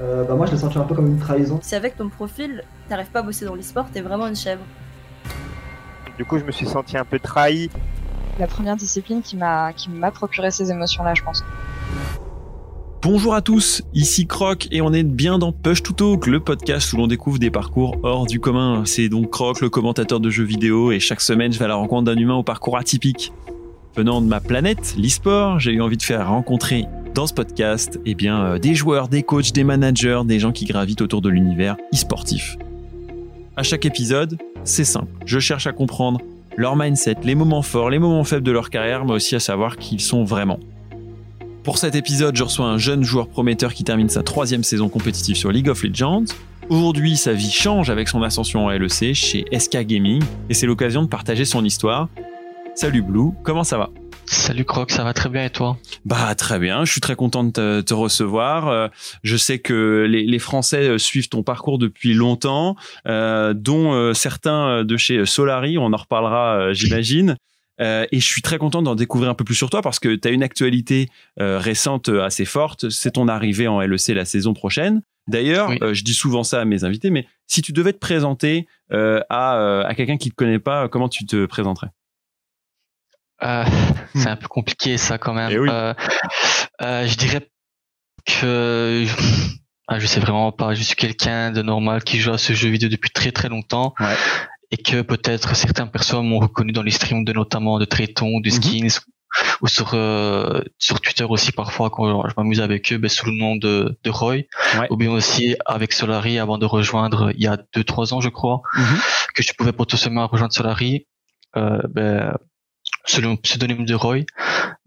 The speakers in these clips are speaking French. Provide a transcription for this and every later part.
euh, bah moi je l'ai senti un peu comme une trahison. Si avec ton profil, t'arrives pas à bosser dans l'e-sport, t'es vraiment une chèvre. Du coup, je me suis senti un peu trahi. La première discipline qui m'a qui m'a procuré ces émotions-là, je pense. Bonjour à tous, ici Croc et on est bien dans Push to Talk, le podcast où l'on découvre des parcours hors du commun. C'est donc Croc, le commentateur de jeux vidéo, et chaque semaine je vais à la rencontre d'un humain au parcours atypique. Venant de ma planète, l'e-sport, j'ai eu envie de faire rencontrer dans ce podcast eh bien, euh, des joueurs, des coachs, des managers, des gens qui gravitent autour de l'univers e-sportif. À chaque épisode, c'est simple. Je cherche à comprendre leur mindset, les moments forts, les moments faibles de leur carrière, mais aussi à savoir qui ils sont vraiment. Pour cet épisode, je reçois un jeune joueur prometteur qui termine sa troisième saison compétitive sur League of Legends. Aujourd'hui, sa vie change avec son ascension en LEC chez SK Gaming et c'est l'occasion de partager son histoire. Salut Blue, comment ça va? Salut Croc, ça va très bien et toi? Bah très bien, je suis très content de te, te recevoir. Euh, je sais que les, les, Français euh, suivent ton parcours depuis longtemps, euh, dont certains de chez Solari, on en reparlera j'imagine. Euh, et je suis très content d'en découvrir un peu plus sur toi parce que tu as une actualité euh, récente assez forte. C'est ton arrivée en LEC la saison prochaine. D'ailleurs, oui. euh, je dis souvent ça à mes invités, mais si tu devais te présenter à, à quelqu'un qui ne te connaît pas, comment tu te présenterais? Euh, c'est un peu compliqué ça quand même. Eh oui. euh, euh, je dirais que ah, je sais vraiment pas. Je suis quelqu'un de normal qui joue à ce jeu vidéo depuis très très longtemps ouais. et que peut-être certaines personnes m'ont reconnu dans les streams de notamment de Traiton, de Skins. Mm -hmm. Ou sur euh, sur Twitter aussi parfois quand je m'amuse avec eux ben, sous le nom de, de Roy ouais. ou bien aussi avec Solari avant de rejoindre il y a deux trois ans je crois mm -hmm. que je pouvais potentiellement rejoindre Solari euh, ben, selon le pseudonyme de Roy.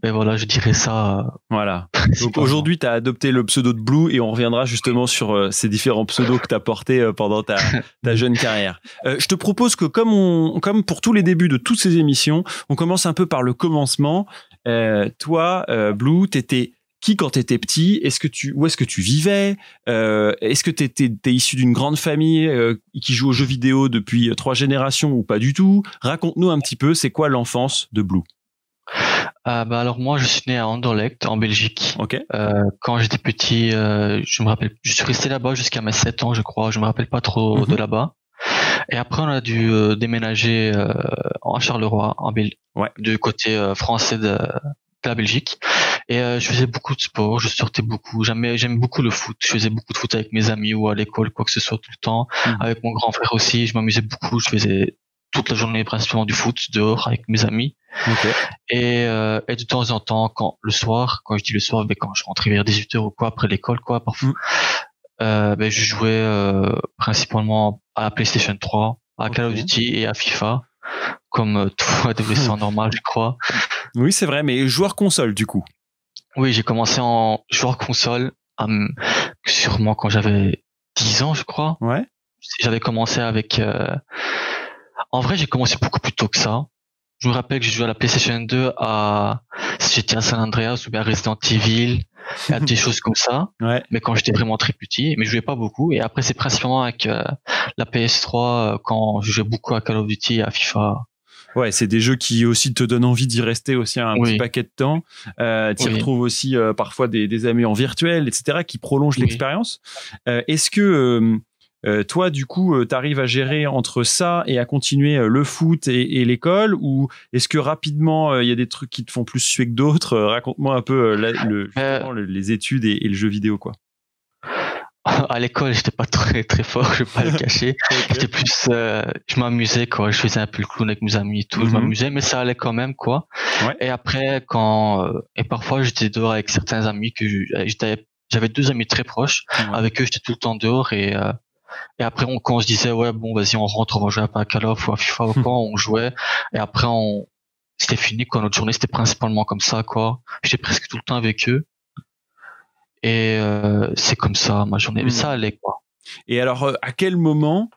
Ben voilà, je dirais ça. Voilà. Donc aujourd'hui, tu as adopté le pseudo de Blue et on reviendra justement sur euh, ces différents pseudos que tu as portés euh, pendant ta, ta jeune carrière. Euh, je te propose que comme, on, comme pour tous les débuts de toutes ces émissions, on commence un peu par le commencement. toi, Blue, tu étais qui quand tu étais petit Est-ce que tu où est-ce que tu vivais? Euh, Est-ce que tu étais issu d'une grande famille euh, qui joue aux jeux vidéo depuis trois générations ou pas du tout? Raconte-nous un petit peu, c'est quoi l'enfance de Blue? Euh, bah alors moi je suis né à Anderlecht en Belgique. Euh, quand j'étais petit, euh, je me rappelle, je suis resté là-bas jusqu'à mes 7 ans je crois. Je me rappelle pas trop -hmm. de là-bas. Et après on a dû déménager en Charleroi, en Belgique, ouais. du côté français de la Belgique. Et euh, je faisais beaucoup de sport, je sortais beaucoup. J'aime beaucoup le foot. Je faisais beaucoup de foot avec mes amis ou à l'école, quoi que ce soit tout le temps. Mmh. Avec mon grand frère aussi, je m'amusais beaucoup. Je faisais toute la journée principalement du foot dehors avec mes amis. Okay. Et, euh, et, de temps en temps, quand le soir, quand je dis le soir, ben, quand je rentrais vers 18h ou quoi après l'école, quoi, parfois, mmh. euh, ben, je jouais euh, principalement à la PlayStation 3, à okay. Call of Duty et à FIFA, comme tout adolescent normal, je crois. Oui, c'est vrai, mais joueur console du coup. Oui, j'ai commencé en joueur console, um, sûrement quand j'avais 10 ans, je crois. Ouais. J'avais commencé avec. Euh... En vrai, j'ai commencé beaucoup plus tôt que ça. Je me rappelle que j'ai joué à la PlayStation 2 à j'étais à San Andreas ou bien à Resident Evil, à des choses comme ça. Ouais. Mais quand j'étais vraiment très petit, mais je jouais pas beaucoup. Et après, c'est principalement avec euh, la PS3 euh, quand je jouais beaucoup à Call of Duty et à FIFA. Ouais, c'est des jeux qui aussi te donnent envie d'y rester aussi un oui. petit paquet de temps. Euh, tu oui. retrouves aussi parfois des, des, amis en virtuel, etc., qui prolongent oui. l'expérience. Est-ce que euh, toi, du coup, tu arrives à gérer entre ça et à continuer le foot et, et l'école Ou est-ce que rapidement, il y a des trucs qui te font plus suer que d'autres? Raconte-moi un peu la, le, le, les études et, et, le jeu vidéo, quoi à l'école, j'étais pas très très fort, je vais pas le cacher. J'étais plus, euh, je m'amusais quoi. Je faisais un peu le clown avec mes amis et tout. Mm -hmm. Je m'amusais, mais ça allait quand même quoi. Ouais. Et après, quand euh, et parfois j'étais dehors avec certains amis que j'étais, j'avais deux amis très proches. Ouais. Avec eux, j'étais tout le temps dehors et euh, et après on, quand on se disait ouais bon vas-y on rentre, on va jouer à Call of ou à FIFA ou quoi, on jouait. Et après on c'était fini quoi. Notre journée c'était principalement comme ça quoi. J'étais presque tout le temps avec eux. Et euh, c'est comme ça ma journée. Mais Mmh. ça allait quoi. Et alors, euh, à quel moment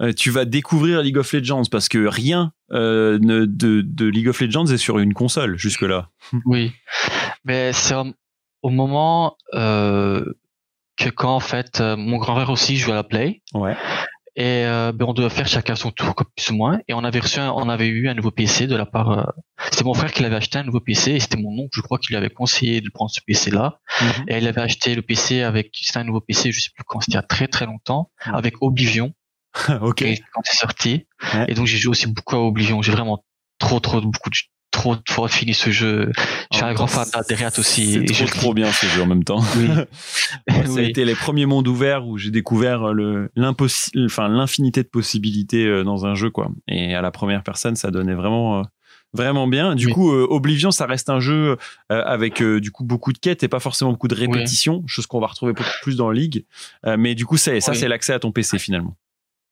euh, tu vas découvrir League of Legends? Parce que rien euh, ne, de, de, League of Legends est sur une console jusque-là. Oui, mais c'est au moment euh, que quand en fait mon grand frère aussi joue à la Play. Ouais. Et euh, ben, on devait faire chacun son tour, plus ou moins. Et on avait reçu, un- on avait eu un nouveau PC de la part. euh, c'était mon frère qui l'avait acheté un nouveau PC et c'était mon oncle, je crois, qui lui avait conseillé de prendre ce PC-là. Mhm. Et il avait acheté le PC avec, c'était un nouveau PC, je sais plus quand, c'était il y a très très longtemps, Mhm. avec Oblivion. ok. Et quand c'est sorti. Ouais. Et donc j'ai joué aussi beaucoup à Oblivion. J'ai vraiment trop trop beaucoup de trop de fois fini ce jeu. Je suis un grand fan d'Aderiat aussi. C'est trop, trop bien ce jeu en même temps. Oui. Ça a été les premiers mondes ouverts où j'ai découvert enfin l'infinité de possibilités euh, dans un jeu quoi. Et à la première personne, ça donnait vraiment euh, vraiment bien. Du Oui. coup, euh, Oblivion, ça reste un jeu euh, avec euh, du coup beaucoup de quêtes et pas forcément beaucoup de répétitions, chose qu'on va retrouver beaucoup plus dans League. Mais du coup, ça, ça Oui. c'est l'accès à ton PC finalement.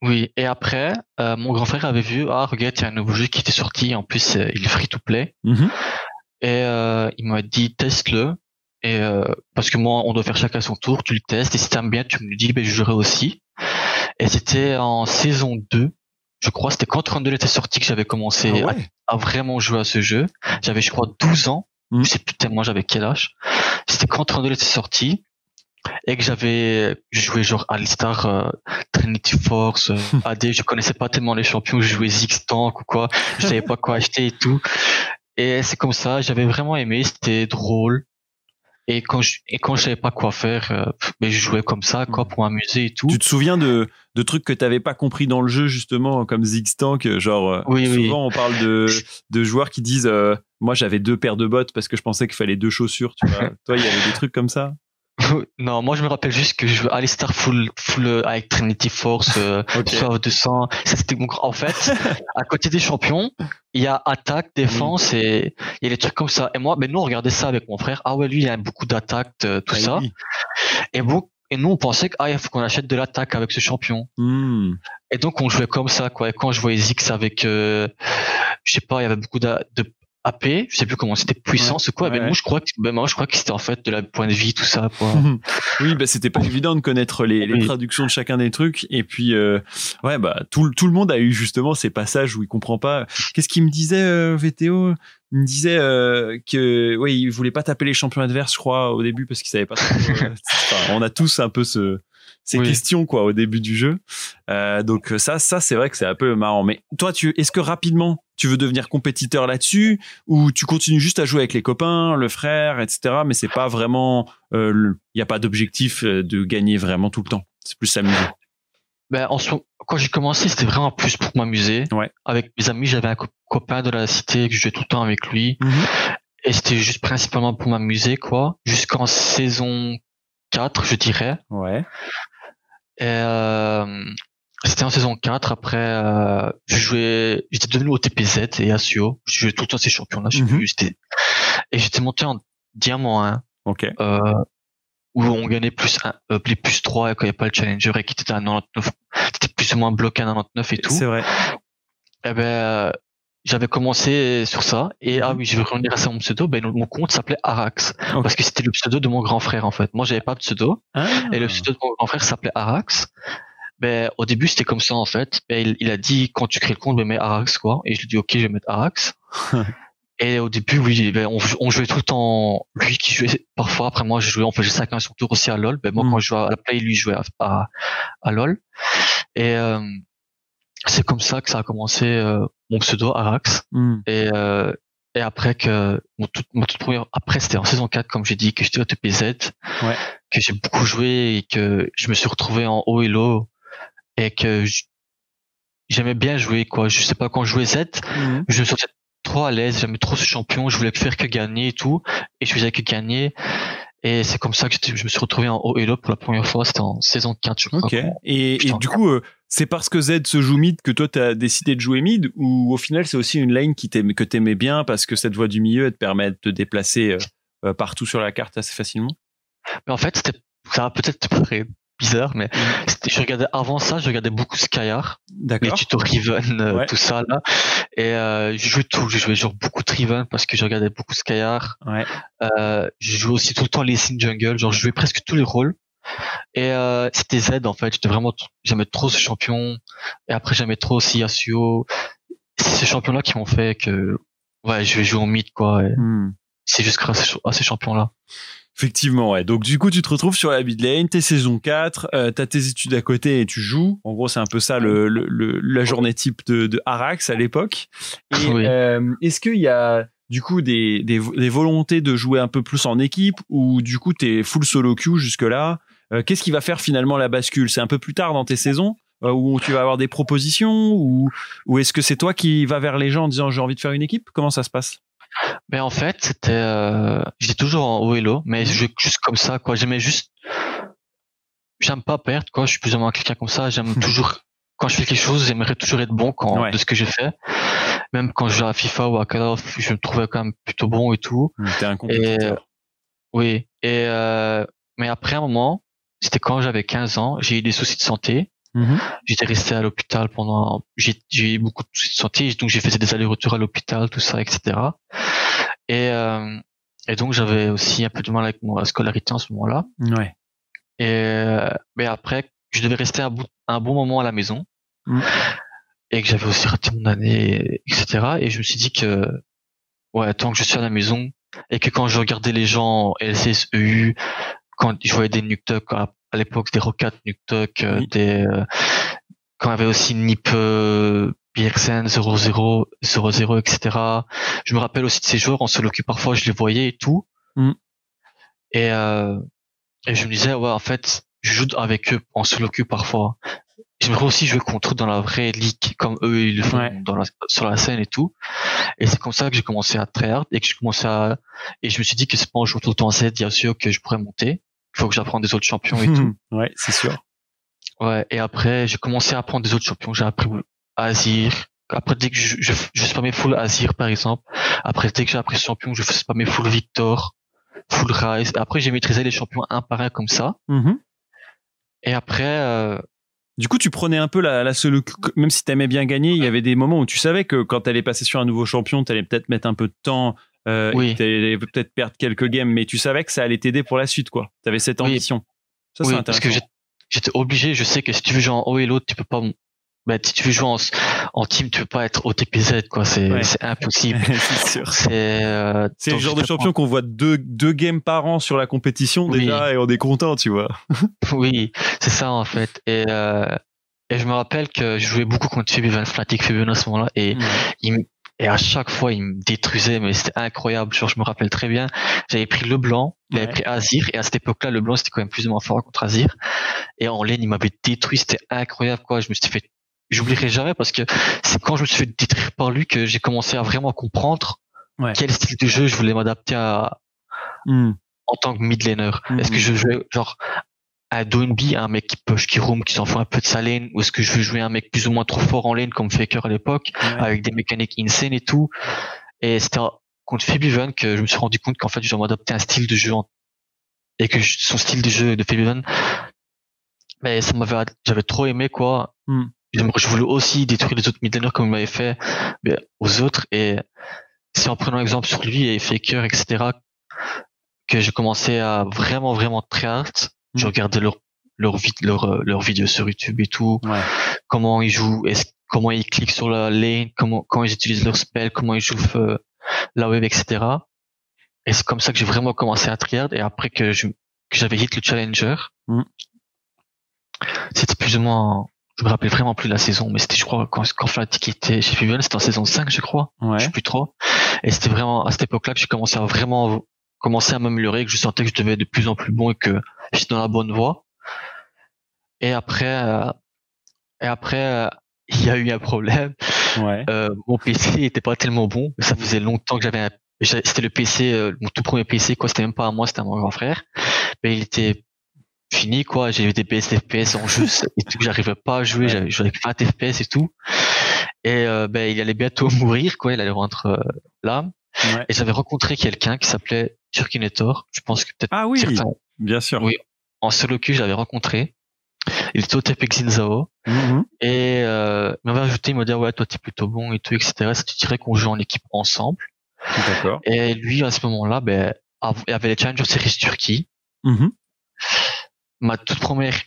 Oui, et après, euh, mon grand frère avait vu, ah regarde, il y a un nouveau jeu qui était sorti, en plus euh, il est free to play, Mhm. et euh, il m'a dit teste-le, et euh, parce que moi on doit faire chacun son tour, tu le testes, et si t'aimes bien, tu me le dis, ben je jouerai aussi. Et c'était en saison 2, je crois, c'était quand 32 était sorti que j'avais commencé Ah à, ouais. à vraiment jouer à ce jeu. J'avais je crois 12 ans, Mhm. je sais plus tellement j'avais quel âge. C'était quand 32 était sorti. Et que j'avais joué genre Alistar, euh, Trinity Force, euh, AD, je connaissais pas tellement les champions, je jouais Zix Tank ou quoi, je savais pas quoi acheter et tout. Et c'est comme ça, j'avais vraiment aimé, c'était drôle. Et quand je, et quand je savais pas quoi faire, euh, ben je jouais comme ça, quoi, pour m'amuser et tout. Tu te souviens de, de trucs que t'avais pas compris dans le jeu justement comme Ziggs Tank genre euh, Oui, oui. souvent on parle de, de joueurs qui disent euh, moi j'avais deux paires de bottes parce que je pensais qu'il fallait deux chaussures tu vois toi il y avait des trucs comme ça? non, moi je me rappelle juste que je jouais Alistar full, full euh, avec Trinity Force, euh, Ok. Soif 200. Ça c'était mon. En fait, à côté des champions, il y a attaque, défense et il y a des trucs comme ça. Et moi, ben nous on regardait ça avec mon frère. Ah ouais, lui il a beaucoup d'attaque, euh, tout Ah ça. oui. Et bon, et nous on pensait que ah faut qu'on achète de l'attaque avec ce champion. Hmm. Et donc on jouait comme ça quoi. Et quand je voyais Zix avec, euh, je sais pas, il y avait beaucoup de AP, je sais plus comment c'était puissance ou quoi. Ouais. Mais moi je crois que, ben moi je crois que c'était en fait de la point de vie tout ça quoi. oui bah c'était pas évident de connaître les, les Oui. traductions de chacun des trucs et puis euh, ouais bah tout, le- tout le monde a eu justement ces passages où il comprend pas qu'est-ce qu'il me disait euh, VTO il me disait euh, que ouais il voulait pas taper les champions adverses je crois au début parce qu'il savait pas trop, euh, enfin, on a tous un peu ce ces Oui. questions quoi au début du jeu Euh, donc ça ça c'est vrai que c'est un peu marrant mais toi tu est-ce que rapidement tu veux devenir compétiteur là-dessus ou tu continues juste à jouer avec les copains le frère etc mais c'est pas vraiment il n'y a pas d'objectif euh, de gagner vraiment tout le temps c'est plus s'amuser Ben, en quand j'ai commencé, c'était vraiment plus pour m'amuser. Ouais. Avec mes amis, j'avais un co- copain de la cité que je jouais tout le temps avec lui. Et c'était juste principalement pour m'amuser, quoi. Jusqu'en saison 4, je dirais. ouais euh, c'était en saison 4. Après, euh, je jouais, j'étais devenu au TPZ et Asio. Je jouais tout le temps ces champions-là. Je sais plus. J'étais, et j'étais monté en diamant 1. ok Euh, où on gagnait plus un, euh, plus 3 quand il n'y avait pas le challenger et qui était à 99. C'était plus ou moins bloqué à 99 et tout. c'est vrai Eh ben, euh, j'avais commencé sur ça. Et ah Mhm. oui, je vais revenir à ça mon pseudo. Ben, mon compte s'appelait Arax. Parce que c'était le pseudo de mon grand frère, en fait. Moi, j'avais pas de pseudo. Ah. Et le pseudo de mon grand frère s'appelait Arax. Ben, au début, c'était comme ça, en fait. Ben, il, il a dit, quand tu crées le compte, ben, mets Arax, quoi. Et je lui ai dit, ok, je vais mettre Arax. et au début, oui, ben, on, on jouait tout le temps, lui qui jouait parfois. Après, moi, je jouais, on faisait chacun son tour aussi à LoL. Ben, moi, Mhm. quand je jouais à la play, lui jouait à, à, à LoL. Et, euh, c'est comme ça que ça a commencé, euh, mon pseudo Arax. Hmm. Et, euh, et après que mon tout, ma toute première, après c'était en saison 4 comme j'ai dit que j'étais au TPZ, Ouais. que j'ai beaucoup joué et que je me suis retrouvé en haut et low et que j'aimais bien jouer quoi. Je sais pas quand je jouais Z, Mhm. je me sentais trop à l'aise, j'aimais trop ce champion, je voulais faire que gagner et tout et je faisais que gagner. Et c'est comme ça que je me suis retrouvé en haut et low pour la première fois, c'était en saison 4 je crois. Ok. Et, du coup, euh, c'est parce que Z se joue mid que toi, tu as décidé de jouer mid ou au final, c'est aussi une lane qui que t'aimais bien parce que cette voie du milieu, elle te permet de te déplacer euh, euh, partout sur la carte assez facilement? Mais en fait, ça va peut-être paraître bizarre, mais c'était- je regardais avant ça, je regardais beaucoup Skyar. les tutos Riven, euh, Ouais. tout ça là. Et euh, je jouais tout, je jouais genre beaucoup de Riven parce que je regardais beaucoup Skyar. Ouais. Euh, je jouais aussi tout le temps les Sin Jungle, genre je jouais presque tous les rôles. Et euh, c'était Z en fait, j'étais vraiment, j'aimais trop ce champion. Et après j'aimais trop aussi Yasuo. C'est ces champions-là qui m'ont fait que ouais, je vais jouer en mid quoi. Hmm. C'est juste grâce à ces champions-là. Effectivement, ouais. Donc, du coup, tu te retrouves sur la mid lane, t'es saison 4, euh, t'as tes études à côté et tu joues. En gros, c'est un peu ça le, le, le- la journée type de, de Arax à l'époque. Et Oui. euh, est-ce qu'il y a, du coup, des, des, des volontés de jouer un peu plus en équipe ou, du coup, t'es full solo queue jusque-là? Euh, Qu'est-ce qui va faire finalement la bascule? C'est un peu plus tard dans tes saisons euh, où tu vas avoir des propositions ou, ou est-ce que c'est toi qui vas vers les gens en disant j'ai envie de faire une équipe? Comment ça se passe? Mais en fait, c'était, euh, j'étais toujours en haut et low, mais Mhm. je jouais juste comme ça, quoi. J'aimais juste, j'aime pas perdre, quoi. Je suis plus ou moins quelqu'un comme ça. J'aime toujours, quand je fais quelque chose, j'aimerais toujours être bon quand, Ouais. de ce que je fais. Même quand je joue à FIFA ou à Call of, je me trouvais quand même plutôt bon et tout. T'es un compétiteur. Oui. Et, euh, mais après un moment, c'était quand j'avais 15 ans, j'ai eu des soucis de santé. Mhm. J'étais resté à l'hôpital pendant, j'ai j'ai eu beaucoup de soucis de santé, donc j'ai fait des allers-retours à l'hôpital, tout ça, etc. Et, euh, et donc j'avais aussi un peu de mal avec ma scolarité en ce moment-là. Ouais. Et euh, mais après, je devais rester un, bout- un bon moment à la maison. Mm. Et que j'avais aussi raté mon année, etc. Et je me suis dit que, ouais, tant que je suis à la maison, et que quand je regardais les gens LCSEU, quand je voyais des Nuktuk, à, à l'époque des Rocket Nuktuk, euh, Oui. des, euh, quand il y avait aussi Nip, PXN 00, 00, etc. Je me rappelle aussi de ces joueurs en solo queue, parfois je les voyais et tout. Mm. Et, euh, et je me disais, ouais, en fait, je joue avec eux en solo queue parfois. J'aimerais aussi jouer contre eux dans la vraie ligue, comme eux, ils le font Ouais. dans la, sur la scène et tout. Et c'est comme ça que j'ai commencé à tryhard et que je commençais à, et je me suis dit que c'est pas en jouant tout le temps Z, bien sûr, que je pourrais monter. Il faut que j'apprenne des autres champions et tout. ouais, c'est sûr. Ouais, et après, j'ai commencé à apprendre des autres champions. J'ai appris Azir. Après, dès que je, je, je spammais full Azir, par exemple. Après, dès que j'ai appris champion, je spammais full Victor, full Rise. Après, j'ai maîtrisé les champions un par un comme ça. Mhm. Et après, euh, Du coup, tu prenais un peu la, la solo même si t'aimais bien gagner, il y avait des moments où tu savais que quand t'allais passer sur un nouveau champion, t'allais peut-être mettre un peu de temps, euh, Oui. et que t'allais peut-être perdre quelques games, mais tu savais que ça allait t'aider pour la suite, quoi. T'avais cette Oui. ambition. Ça, oui, c'est parce que intéressant. j'étais obligé. Je sais que si tu veux jouer en haut et l'autre, tu peux pas. Ben, si tu veux jouer en, en team, tu peux pas être OTPZ, quoi. C'est Ouais. impossible. c'est sûr. C'est euh, le genre de champion qu'on voit deux, deux games par an sur la compétition déjà et on est content, tu vois. Oui, c'est ça en fait. Et, euh, et je me rappelle que je jouais beaucoup contre Fabian Fnatic Fabian à ce moment-là et il me- et à chaque fois il me détruisait mais c'était incroyable. Genre je me rappelle très bien, j'avais pris le blanc, il avait Ouais. pris Azir et à cette époque-là le blanc c'était quand même plus ou moins fort contre Azir et en lane il m'avait détruit, c'était incroyable quoi. Je me suis fait j'oublierai jamais parce que c'est quand je me suis fait détruire par lui que j'ai commencé à vraiment comprendre Ouais. quel style de jeu je voulais m'adapter à Hmm. en tant que mid laner. Est-ce que Mhm. je jouais genre à Doinby, un mec qui push, qui roam, qui s'en fout un peu de sa lane, ou est-ce que je veux jouer un mec plus ou moins trop fort en lane comme Faker à l'époque, Ouais. avec des mécaniques insane et tout. Et c'était contre Fabian que je me suis rendu compte qu'en fait m'adapter à un style de jeu en- et que son style de jeu de Fabian, mais ça m'avait, j'avais trop aimé quoi. Hmm. Je voulais aussi détruire les autres mid laners comme il m'avait fait mais aux autres et c'est en prenant exemple sur lui et Faker etc que j'ai commencé à vraiment vraiment très hard. Je Mm. regardais leur leur leur euh, leurs vidéos sur YouTube et tout, Ouais. comment ils jouent, comment ils cliquent sur la lane, comment quand ils utilisent leur spell, comment ils jouent euh, la web etc. Et c'est comme ça que j'ai vraiment commencé à triard et après que je que j'avais hit le challenger. Mm. C'était plus ou moins je me rappelle vraiment plus la saison, mais c'était, je crois, quand, quand Fnatic était chez Fusion, c'était en saison 5, je crois. Ouais. Je sais plus trop. Et c'était vraiment à cette époque-là que j'ai commencé à vraiment commencer à m'améliorer, que je sentais que je devais être de plus en plus bon et que j'étais dans la bonne voie. Et après, euh, et après, euh, il y a eu un problème. Ouais. Euh, mon PC était pas tellement bon. Ça faisait longtemps que j'avais un... C'était le PC, euh, mon tout premier PC, quoi. C'était même pas à moi, c'était à mon grand frère. Mais il était fini, quoi. J'ai eu des baisses FPS en jeu et tout. J'arrivais pas à jouer. J'avais joué avec 20 FPS et tout. Et euh, ben, il allait bientôt mourir, quoi. Il allait rentrer là. Ouais. Et j'avais rencontré quelqu'un qui s'appelait Turkinator. Je pense que peut-être Ah oui, certains bien sûr. Oui. en solo queue, j'avais rencontré. Il était au TP Xinzao. Mhm. Et euh, il m'avait ajouté, il m'a dit ah ouais toi t'es plutôt bon et tout, etc. Ça tu dirais qu'on joue en équipe ensemble. D'accord. Et lui à ce moment-là, ben il y avait les Challenger Series Turquie. Mhm. Ma toute première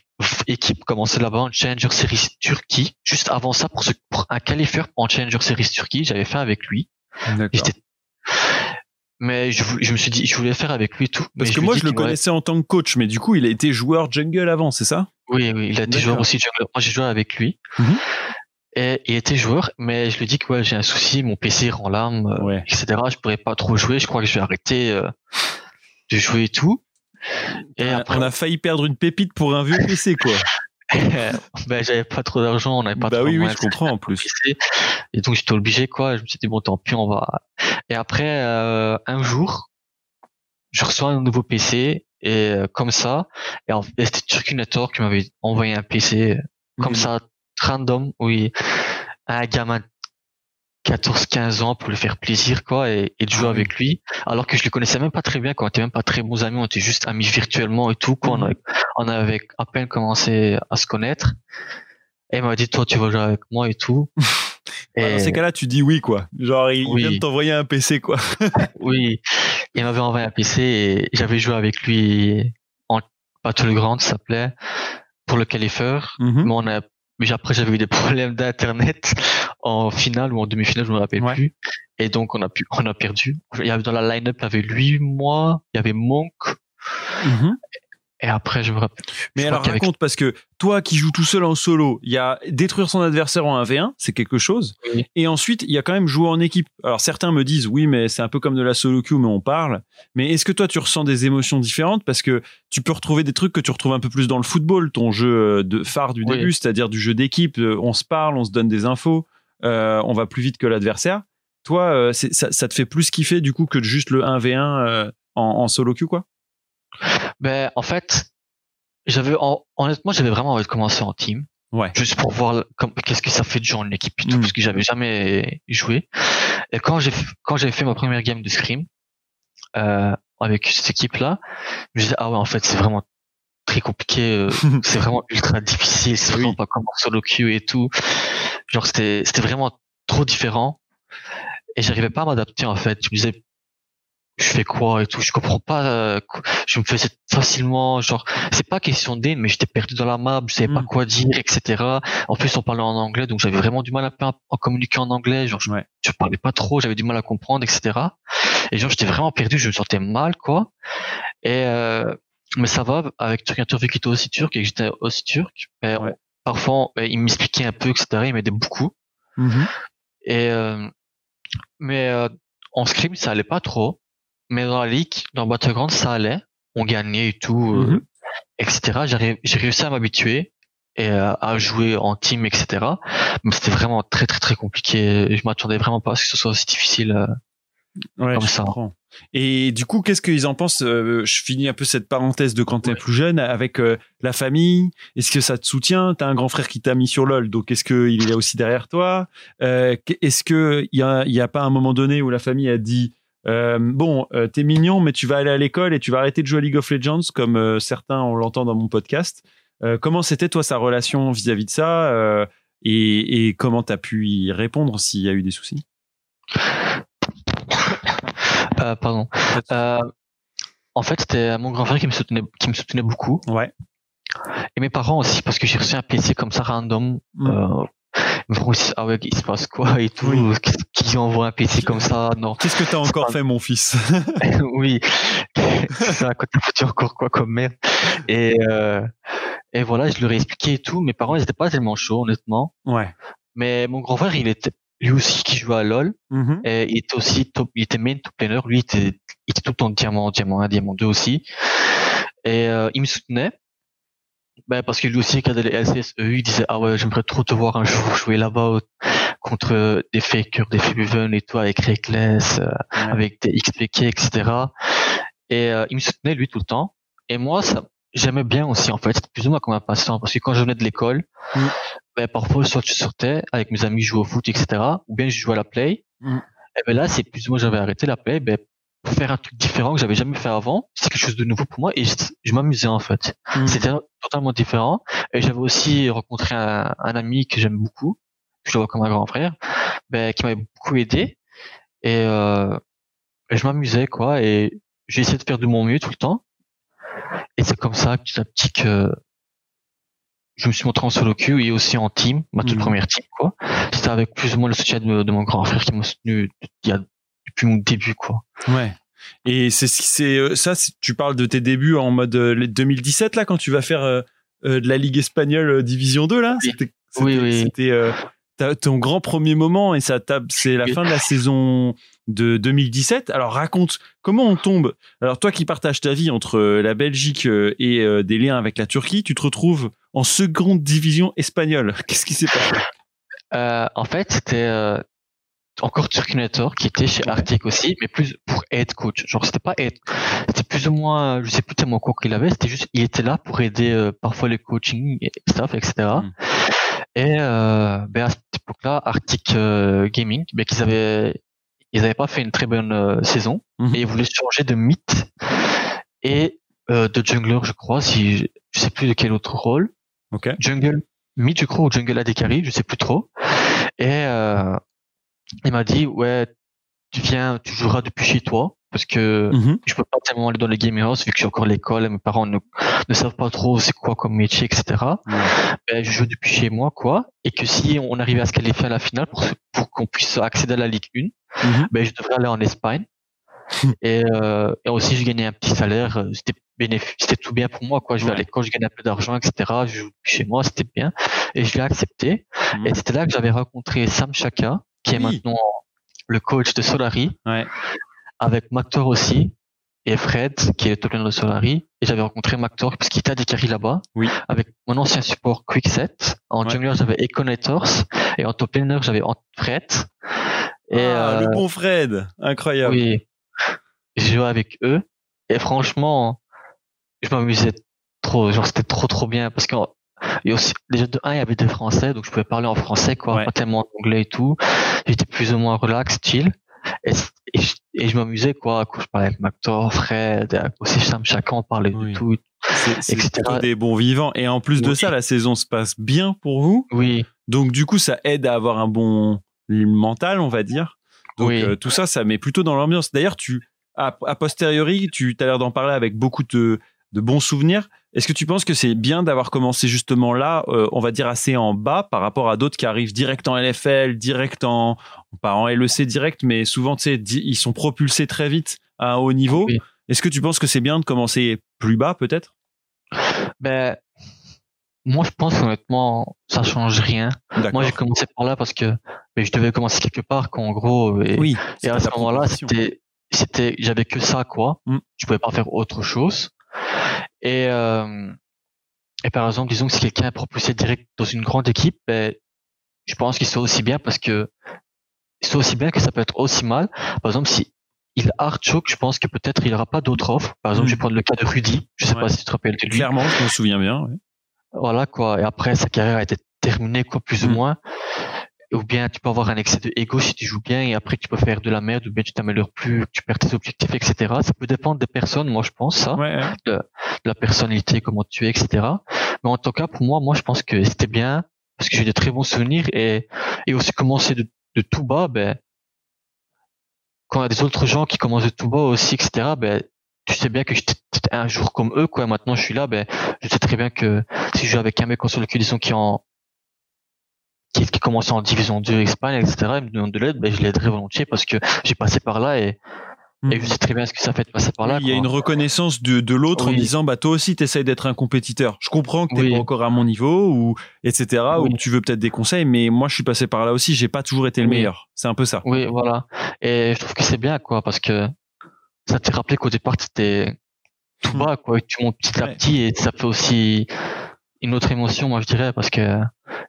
équipe commençait là-bas en Challenger Series Turquie. Juste avant ça, pour, ce, pour un qualifier en Challenger Series Turquie, j'avais fait avec lui. J'étais- mais je, me suis dit, je voulais faire avec lui et tout. Parce Mais que moi, je le ouais, connaissais en tant que coach, mais du coup, il a été joueur jungle avant, c'est ça? Oui, oui, il a été joueur aussi. jungle. Moi, j'ai joué avec lui. Mhm. Et il était joueur, mais je lui dis que ouais, j'ai un souci, mon PC rend l'âme, euh, Ouais. etc. Je pourrais pas trop jouer. Je crois que je vais arrêter euh, de jouer et tout. Et après, On a failli perdre une pépite pour un vieux PC, quoi. ben, j'avais pas trop d'argent, on n'avait pas bah trop oui, oui, je comprends en plus. Et donc j'étais obligé quoi. Je me suis dit bon tant pis, on va. Et après euh, un jour, je reçois un nouveau PC et euh, comme ça, et, en- et c'était Turkinator qui m'avait envoyé un PC comme Mhm. ça random, oui, un gamin de 14-15 ans pour lui faire plaisir quoi et, et de jouer Ah oui. avec lui alors que je le connaissais même pas très bien quoi on était même pas très bons amis on était juste amis virtuellement et tout quoi on, avait, on avait à peine commencé à se connaître et il m'a dit toi tu vas jouer avec moi et tout Ah, Dans ces cas-là, tu dis oui, quoi. Genre, il, Oui. vient de t'envoyer un PC, quoi. oui il m'avait envoyé un PC et j'avais joué avec lui en Battleground ça s'appelait pour le qualifier Mhm. mais on a mais après j'avais eu des problèmes d'internet en finale ou en demi-finale je me rappelle Ouais. plus et donc on a pu on a perdu il y avait dans la line-up il y avait lui moi il y avait Monk Mhm. et après je me rappelle Mais alors raconte, parce que toi qui joues tout seul en solo, il y a détruire son adversaire en 1v1, c'est quelque chose. Oui. Et ensuite, il y a quand même jouer en équipe. Alors certains me disent, oui, mais c'est un peu comme de la solo queue, mais on parle. Mais est-ce que toi, tu ressens des émotions différentes? Parce que tu peux retrouver des trucs que tu retrouves un peu plus dans le football, ton jeu euh, de phare du Oui. début, c'est-à-dire du jeu d'équipe. euh, On se parle, on se donne des infos, euh, on va plus vite que l'adversaire. Toi, euh, ça, ça te fait plus kiffer du coup que juste le 1v1 euh, en, en solo queue, quoi? Ben en fait j'avais en- honnêtement j'avais vraiment envie de commencer en team Ouais. juste pour voir qu'est-ce que ça fait de jouer en équipe et tout Mm. parce que j'avais jamais joué et quand j'ai quand j'avais fait ma première game de scrim avec cette équipe là je me disais ah ouais en fait c'est vraiment très compliqué euh, c'est vraiment ultra difficile c'est Oui. vraiment pas comme en solo queue et tout. Genre c'était c'était vraiment trop différent. Et j'arrivais pas à m'adapter en fait. Je me disais je fais quoi et tout? Je comprends pas euh, je me faisais facilement genre c'est pas question d'aide mais j'étais perdu dans la map je savais pas Mm. quoi dire etc en plus on parlait en anglais donc j'avais vraiment du mal à, à, à communiquer en anglais genre je, Ouais. je parlais pas trop j'avais du mal à comprendre etc et genre j'étais vraiment perdu je me sentais mal quoi. Et euh, mais ça va avec Turk vu qu'il était aussi turc et que j'étais aussi turc mais Ouais. parfois ben, il m'expliquait un peu etc il m'aidait beaucoup Mhm. et euh, mais euh, en scrim ça allait pas trop mais dans la ligue dans Battleground ça allait on gagnait et tout euh, Mhm. etc j'ai réussi à m'habituer et euh, à jouer en team etc mais c'était vraiment très très très compliqué je m'attendais vraiment pas à ce que ce soit aussi difficile euh. Ouais, Comme je ça. comprends. Et du coup, qu'est-ce qu'ils en pensent euh, Je finis un peu cette parenthèse de quand t'es Ouais. plus jeune avec euh, la famille. Est-ce que ça te soutient? T'as un grand frère qui t'a mis sur LoL, donc est-ce qu'il est là aussi derrière toi? Euh, Est-ce que il y a, y a pas un moment donné où la famille a dit bon, t'es mignon, mais tu vas aller à l'école et tu vas arrêter de jouer à League of Legends, comme certains on l'entend dans mon podcast. Comment c'était toi sa relation vis-à-vis de ça et, et comment t'as pu y répondre s'il y a eu des soucis? Euh, pardon Euh, en fait c'était mon grand frère qui me soutenait qui me soutenait beaucoup Ouais. et mes parents aussi parce que j'ai reçu un PC comme ça random Mm. euh, ils me font aussi, ah ouais il se passe quoi et tout Oui. Qu'ils envoient un PC comme ça non Qu'est-ce que t'as encore pas- fait, mon fils oui, c'est t'as foutu encore quoi comme merde. Et, euh, et voilà, je leur ai expliqué et tout. Mes parents, ils étaient pas tellement chauds, honnêtement. Ouais. Mais mon grand frère, il était lui aussi qui jouait à LoL. Mhm. Et il était aussi top, il était main top laner. Lui, il était, il était tout le temps diamant, diamant 1, diamant 2 aussi. Et euh, il me soutenait. Ben, parce que lui aussi, quand il allait LCS EU, il disait, ah ouais, j'aimerais trop te voir un jour jouer là-bas au- contre des fakers, des Fuven et tout, avec Reckless, euh, Ouais. avec des XPK, etc. Et euh, il me soutenait lui tout le temps. Et moi, ça, j'aimais bien aussi en fait, c'était plus ou moins comme un passe-temps parce que quand je venais de l'école, Mm. Ben parfois soit je sortais avec mes amis jouer au foot, etc. Ou bien je jouais à la play. Mm. Et ben là, c'est plus ou moins j'avais arrêté la play, ben pour faire un truc différent que j'avais jamais fait avant, c'est quelque chose de nouveau pour moi et je, je m'amusais en fait. Mhm. C'était totalement différent. Et j'avais aussi rencontré un, un ami que j'aime beaucoup, que je le vois comme un grand frère, ben, qui m'avait beaucoup aidé. Et, euh, et je m'amusais, quoi. Et j'ai essayé de faire de mon mieux tout le temps. Et c'est comme ça, petit à petit, que je me suis montré en solo queue et aussi en team, ma toute Mhm. première team, quoi. C'était avec plus ou moins le soutien de, de mon grand frère qui m'a soutenu il y a, depuis mon début, quoi. Ouais. Et c'est c'est euh, ça. Tu parles de tes débuts en mode euh, les 2017 là, quand tu vas faire euh, euh, de la Ligue espagnole euh, Division 2 là? Oui. C'était Oui, c'était- oui. euh, ton grand premier moment et ça tape. C'est la fin de la saison de 2017. Alors raconte comment on tombe? Alors toi qui partages ta vie entre euh, la Belgique euh, et euh, des liens avec la Turquie, tu te retrouves en seconde division espagnole. Qu'est-ce qui s'est passé? Euh, en fait, c'était euh, encore Turkinator qui était chez Arctic aussi, mais plus pour head coach. Genre, c'était pas head, c'était plus ou moins, je sais plus tellement quoi qu'il avait, c'était juste, il était là pour aider euh, parfois les coaching et stuff, etc. Mm. Et euh, ben à cette époque-là, Arctic euh, Gaming, ben qu'ils avaient, ils avaient pas fait une très bonne euh, saison Mhm. et ils voulaient changer de mythe et euh, de jungler, je crois, si je, je sais plus de quel autre rôle Ok. jungle mid je crois ou jungle AD je sais plus trop. Et euh, il m'a dit ouais tu viens tu joueras depuis chez toi. Parce que Mhm. je peux pas tellement aller dans les gaming house vu que j'ai encore l'école et mes parents ne, ne savent pas trop c'est quoi comme métier etc ben, je joue depuis chez moi quoi. Et que si on arrivait à se qualifier à la finale pour, pour qu'on puisse accéder à la Ligue 1 Mhm. ben, je devrais aller en Espagne. Et, euh, et aussi je gagnais un petit salaire euh, c'était bénéfice c'était tout bien pour moi quoi je vais Ouais. à l'école je gagnais un peu d'argent etc je joue chez moi c'était bien et je l'ai accepté Mhm. et c'était là que j'avais rencontré Sam Chaka qui est maintenant le coach de Solari Ouais. avec Mactor aussi et Fred qui est le top de Solari et j'avais rencontré Mactor parce qu'il était à Decari là-bas Oui. avec mon ancien support Quickset en Ouais. jungler j'avais Econators et en top laner j'avais Fred et Ah, euh, le bon Fred, incroyable. oui. J'ai joué avec eux et franchement, je m'amusais trop. Genre, c'était trop, trop bien parce que et aussi, déjà de un, il y avait des Français, donc je pouvais parler en français, quoi, Ouais. pas tellement en anglais et tout. J'étais plus ou moins relax, chill. Et, et, je- et je m'amusais, quoi, quand je parlais avec Mactor, Fred, aussi Sam Chacun, on parlait Oui. de tout. C'est plutôt des bons vivants. Et en plus de ça, la saison se passe bien pour vous. Oui, Donc du coup, ça aide à avoir un bon mental, on va dire. Donc Oui. euh, tout ça, ça met plutôt dans l'ambiance. D'ailleurs, tu a, a posteriori, tu as l'air d'en parler avec beaucoup de, de bons souvenirs. Est-ce que tu penses que c'est bien d'avoir commencé justement là, euh, on va dire assez en bas par rapport à d'autres qui arrivent direct en LFL, direct en pas en LEC direct, mais souvent tu sais, ils sont propulsés très vite à un haut niveau. Oui. Est-ce que tu penses que c'est bien de commencer plus bas peut-être? Ben, moi, je pense honnêtement, ça change rien. Moi, j'ai commencé par là parce que ben, je devais commencer quelque part, qu'en gros, et, oui. Et à ce moment-là, c'était, c'était, j'avais que ça, quoi. Mm. Je pouvais pas faire autre chose. Et, euh, et par exemple, disons que si quelqu'un est propulsé direct dans une grande équipe, ben, je pense qu'il soit aussi bien parce que, soit aussi bien que ça peut être aussi mal. Par exemple, si il hard choke, je pense que peut-être il aura pas d'autres offres. Par exemple, je vais prendre le cas de Rudy. Je sais Ouais. pas si tu te rappelles de lui. Clairement, je me souviens bien. ouais. Voilà, quoi. Et après, sa carrière a été terminée, quoi, plus ou Mm. moins. Ou bien tu peux avoir un excès de ego si tu joues bien et après tu peux faire de la merde ou bien tu t'améliores plus, tu perds tes objectifs, etc. Ça peut dépendre des personnes, moi je pense ça, Ouais, ouais. de la personnalité, comment tu es, etc. Mais en tout cas pour moi, moi je pense que c'était bien parce que j'ai des très bons souvenirs et et aussi commencer de, de tout bas, ben quand il y a des autres gens qui commencent de tout bas aussi, etc. Ben tu sais bien que j'étais un jour comme eux, quoi. Maintenant je suis là, ben je sais très bien que si je joue avec un mec sur lequel disons qui en qui, qui commence en division 2 Espagne, etc., il me demande de l'aide, ben, je l'aiderai volontiers parce que j'ai passé par là et, Mm. et je sais très bien ce que ça fait de passer par là. Oui, il y a quoi. une reconnaissance de, de l'autre en disant bah toi aussi t'essayes d'être un compétiteur. Je comprends que t'es Oui. pas encore à mon niveau ou etc Oui. ou tu veux peut-être des conseils, mais moi je suis passé par là aussi. J'ai pas toujours été le meilleur. C'est un peu ça. Oui, voilà. Et je trouve que c'est bien, quoi, parce que ça te fait rappeler qu'au départ, t'étais tout bas, quoi, et tu montes petit à Hmm. Ouais. petit, et ça fait aussi une autre émotion, moi, je dirais, parce que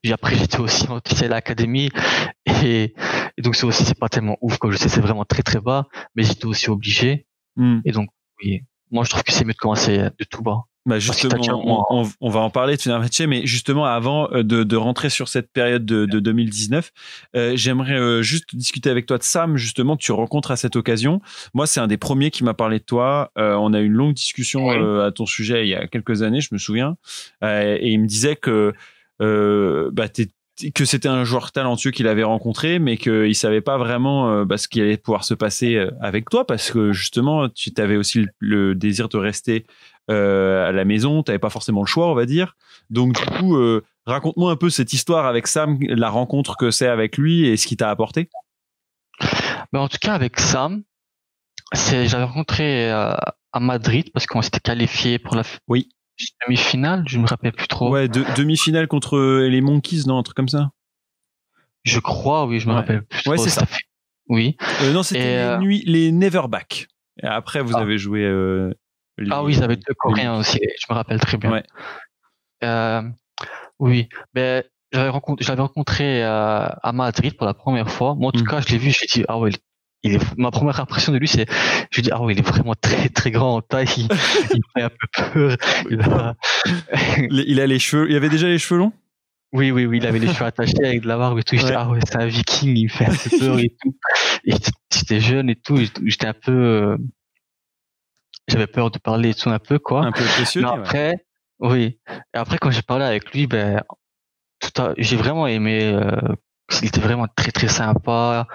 j'ai après, j'étais aussi en à l'académie, et, et donc c'est aussi, c'est pas tellement ouf, quoi, je sais, c'est vraiment très très bas, mais j'étais aussi obligé, Hmm. et donc, oui, moi, je trouve que c'est mieux de commencer de tout bas. Bah justement, déjà on, moins. on- on va en parler de Fenerbahçe, mais justement avant euh, de, de rentrer sur cette période de, de 2019, euh, j'aimerais euh, juste discuter avec toi de Sam, justement, que tu rencontres à cette occasion. Moi, c'est un des premiers qui m'a parlé de toi. Euh, on a eu une longue discussion à ton sujet il y a quelques années, je me souviens, et il me disait que bah, que c'était un joueur talentueux qu'il avait rencontré, mais qu'il savait pas vraiment euh, bah, ce qui allait pouvoir se passer euh, avec toi, parce que justement, tu avais aussi le, le désir de rester euh, à la maison, tu n'avais pas forcément le choix, on va dire. Donc du coup, euh, raconte-moi un peu cette histoire avec Sam, la rencontre que c'est avec lui et ce qu'il t'a apporté. Mais en tout cas, avec Sam, j'avais rencontré euh, à Madrid parce qu'on s'était qualifié pour la Oui. Demi-finale, je me rappelle plus trop. Ouais, de- demi-finale contre les Monkeys, non, un truc comme ça. Je crois, oui, je me Ouais. rappelle plus Ouais, trop. c'est ça. fait- Oui. Euh, non, c'était les, euh, nuits- les. Et après, vous Ah. avez joué. euh, les- Ah oui, ils avaient deux Coréens aussi, je me rappelle très bien. Ouais. Euh, oui, ben j'avais rencontré, rencontré euh, à Madrid pour la première fois. Moi, en tout Mm. cas, je l'ai vu, j'ai dit ah ouais, il est. Ma première impression de lui, c'est, je dis ah ouais, il est vraiment très très grand en taille. Il, il fait un peu peur. Il a- Les- Il a les cheveux. Il avait déjà les cheveux longs? Oui, oui, oui, il avait les cheveux attachés avec de la barbe et tout. Je dis Ouais. ah ouais, c'est un Viking, il me fait un peu peur et tout. Et j'étais- j'étais jeune et tout, j'étais un peu, j'avais peur de parler et tout un peu quoi. Un peu ouais. après, oui. Et après, quand j'ai parlé avec lui, ben, tout j'ai vraiment aimé. Euh, il était vraiment très très sympa.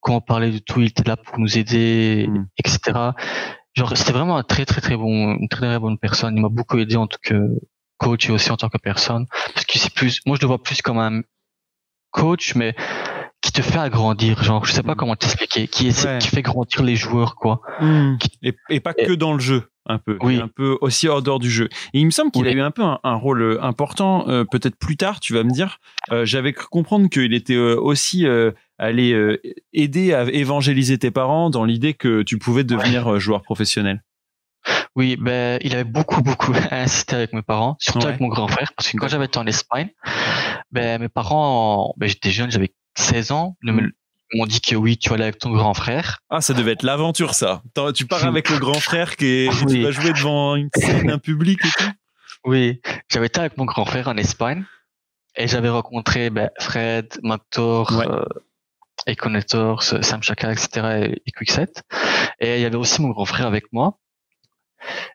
Quand on parlait de tout, il était là pour nous aider, Mm. etc. Genre, c'était vraiment un très très très bon, une très très bonne personne. Il m'a beaucoup aidé en tant que coach et aussi en tant que personne. Parce que c'est plus, moi je le vois plus comme un coach, mais qui te fait agrandir. Genre, je sais pas Mm. comment t'expliquer, qui essaie, Ouais. qui fait grandir les joueurs, quoi. Hmm. Et, et pas Et- que dans le jeu, un peu. Oui. Un peu aussi hors dehors du jeu. Et il me semble qu'il a eu un peu un, un rôle euh, important, euh, peut-être plus tard, tu vas me dire. Euh, J'avais cru comprendre qu'il était euh, aussi euh, allé euh, aider à évangéliser tes parents dans l'idée que tu pouvais devenir joueur professionnel. Oui, ben, il avait beaucoup, beaucoup insisté avec mes parents, surtout Ouais. avec mon grand frère, parce que quand j'avais été en Espagne, ben, mes parents, ben, j'étais jeune, j'avais 16 ans, ils me- ils m'ont dit que oui, tu allais avec ton grand frère. Ah, ça devait être l'aventure, ça. Tu pars avec le grand frère qui est, et tu Oui. vas jouer devant une scène, un public et tout. Oui, j'avais été avec mon grand frère en Espagne, et j'avais rencontré, ben, Fred, Mactor, Ouais. euh, Sam Chaka, etc., et, et Quickset. Et il y avait aussi mon grand frère avec moi.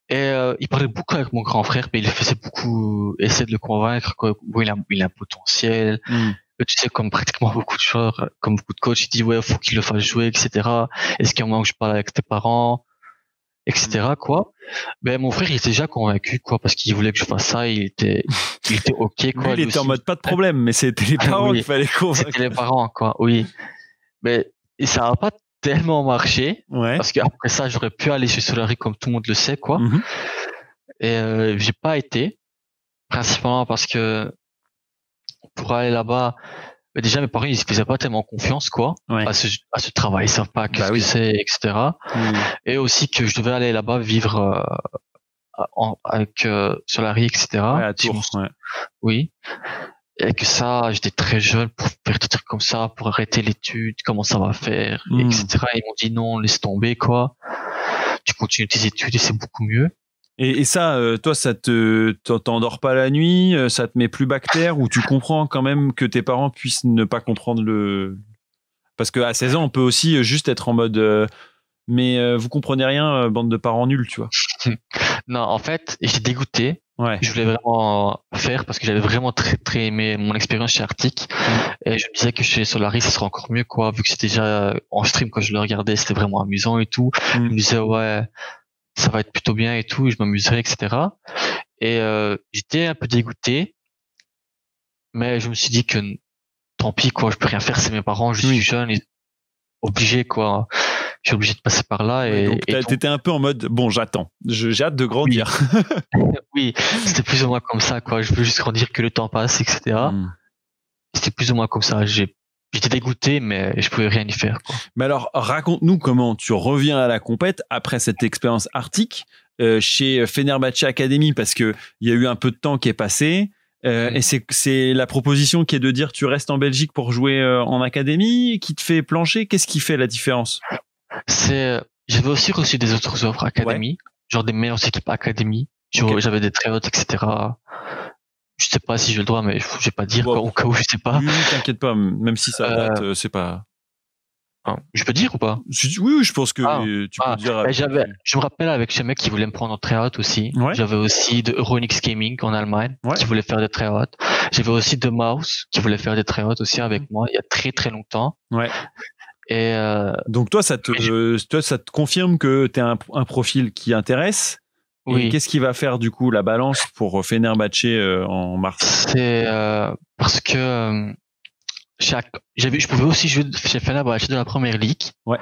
Et euh, il parlait beaucoup avec mon grand frère, mais il faisait beaucoup essayer de le convaincre que oui, il a, il a un potentiel. Hmm. Tu sais, comme pratiquement beaucoup de joueurs, comme beaucoup de coachs, il dit ouais, faut qu'il le fasse jouer, etc. Est-ce qu'il y a un moment où je parle avec tes parents, etc. Quoi? Ben mon frère, il était déjà convaincu, quoi, parce qu'il voulait que je fasse ça. Il était, il était ok, Lui, quoi. il était en mode pas de problème, mais c'était les parents Oui. qu'il fallait convaincre. C'était les parents, quoi. Oui. Mais et ça n'a pas tellement marché. Ouais. Parce qu'après ça, j'aurais pu aller chez Solari comme tout le monde le sait, quoi. Mhm. Et euh, j'ai pas été, principalement parce que pour aller là-bas, bah, déjà mes parents ils se faisaient pas tellement confiance, quoi, Ouais. à ce à ce travail, ils savent pas qu'est-ce Bah oui. que c'est, etc. Hmm. Et aussi que je devais aller là-bas vivre euh, en- avec euh, etc. Ouais, à Si ouais. oui. Et que ça, j'étais très jeune pour faire des trucs comme ça, pour arrêter l'étude, comment ça va faire, etc. Ils m'ont dit non, laisse tomber, quoi. Tu continues tes études et c'est beaucoup mieux. Et, et ça, euh, toi, ça te t'en- t'endors pas la nuit, euh, ça te met plus bactère ou tu comprends quand même que tes parents puissent ne pas comprendre le. Parce qu'à 16 ans, on peut aussi euh, juste être en mode. euh, mais euh, vous comprenez rien, bande de parents nuls, tu vois. Non, en fait, j'étais dégoûté. Ouais. Je voulais vraiment faire parce que j'avais vraiment très très aimé mon expérience chez Arctic. Et je me disais que chez Solaris, ce serait encore mieux, quoi, vu que c'était déjà en stream quand je le regardais, c'était vraiment amusant et tout. Mm. Je me disais, ouais, ça va être plutôt bien et tout, et je m'amuserais, etc. Et euh, j'étais un peu dégoûté, mais je me suis dit que tant pis, quoi, je peux rien faire, c'est mes parents, je Oui. suis jeune, et obligé, quoi. Je suis obligé de passer par là. Et, donc, et t'as- donc- t'étais un peu en mode bon, j'attends. J'ai hâte de grandir. oui, c'était plus ou moins comme ça, quoi. Je veux juste grandir que le temps passe, etc. Hmm. C'était plus ou moins comme ça. J'ai, j'étais dégoûté, mais je pouvais rien y faire, quoi. Mais alors, raconte-nous comment tu reviens à la compète après cette expérience arctique euh, chez Fenerbahce Academy, parce que il y a eu un peu de temps qui est passé. Euh, Mhm. Et c'est c'est la proposition qui est de dire tu restes en Belgique pour jouer euh, en académie qui te fait plancher. Qu'est-ce qui fait la différence? C'est, j'avais aussi reçu des autres offres académie, genre des meilleures équipes académie. J'avais des tryouts, etc. Je sais pas si j'ai le droit, mais je vais pas dire, Bon. quoi, au cas où je sais pas. Oui, T'inquiète pas, même si ça Euh, date, euh, c'est pas. Hein, Je peux dire ou pas? Oui, oui, je pense que Ah. tu Ah, peux dire. Ben, j'avais, je me rappelle avec ce mec qui voulait me prendre en tryout aussi. Ouais. J'avais aussi de Euronix Gaming en Allemagne Ouais. qui voulait faire des tryouts. J'avais aussi de Mouse qui voulait faire des tryouts aussi avec moi il y a très très longtemps. Ouais. Et euh, Donc toi, ça te, euh, toi, ça te confirme que tu as un, un profil qui intéresse? Oui, qu'est-ce qui va faire du coup la balance pour Fenerbahce euh, en mars? C'est euh, parce que euh, chaque, j'avais, je pouvais aussi jouer chez Fenerbahçe de la première ligue. Ouais.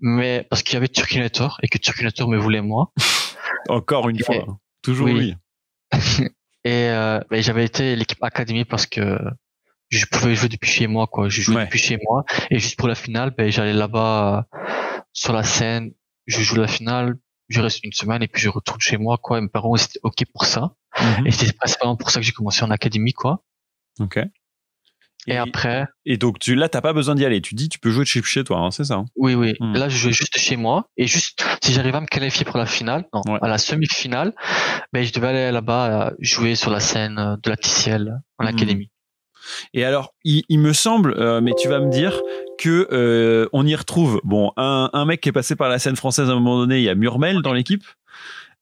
Mais parce qu'il y avait Turkinator et que Turkinator me voulait moi. Encore une Et- fois. Toujours oui. Et euh, ben, j'avais été l'équipe académie parce que je pouvais jouer depuis chez moi, quoi. Je jouais Ouais. depuis chez moi. Et juste pour la finale, ben, j'allais là-bas euh, sur la scène. Je joue la finale. Je reste une semaine et puis je retourne chez moi, quoi. Et mes parents étaient ok pour ça. Mhm. Et c'était principalement pour ça que j'ai commencé en académie, quoi. Ok. Et, après, Et donc tu, là, t'as pas besoin d'y aller. Tu dis, tu peux jouer de chez, chez toi, hein, c'est ça. hein? Oui, oui. Hmm. Là, je jouais juste chez moi. Et juste, si j'arrivais à me qualifier pour la finale, non, Ouais. à la semi-finale, ben, je devais aller là-bas euh, jouer sur la scène euh, de la Ticiel en Hmm. académie. Et alors, il, il me semble, euh, mais tu vas me dire que euh, on y retrouve bon un, un mec qui est passé par la scène française à un moment donné. Il y a Murmel dans l'équipe.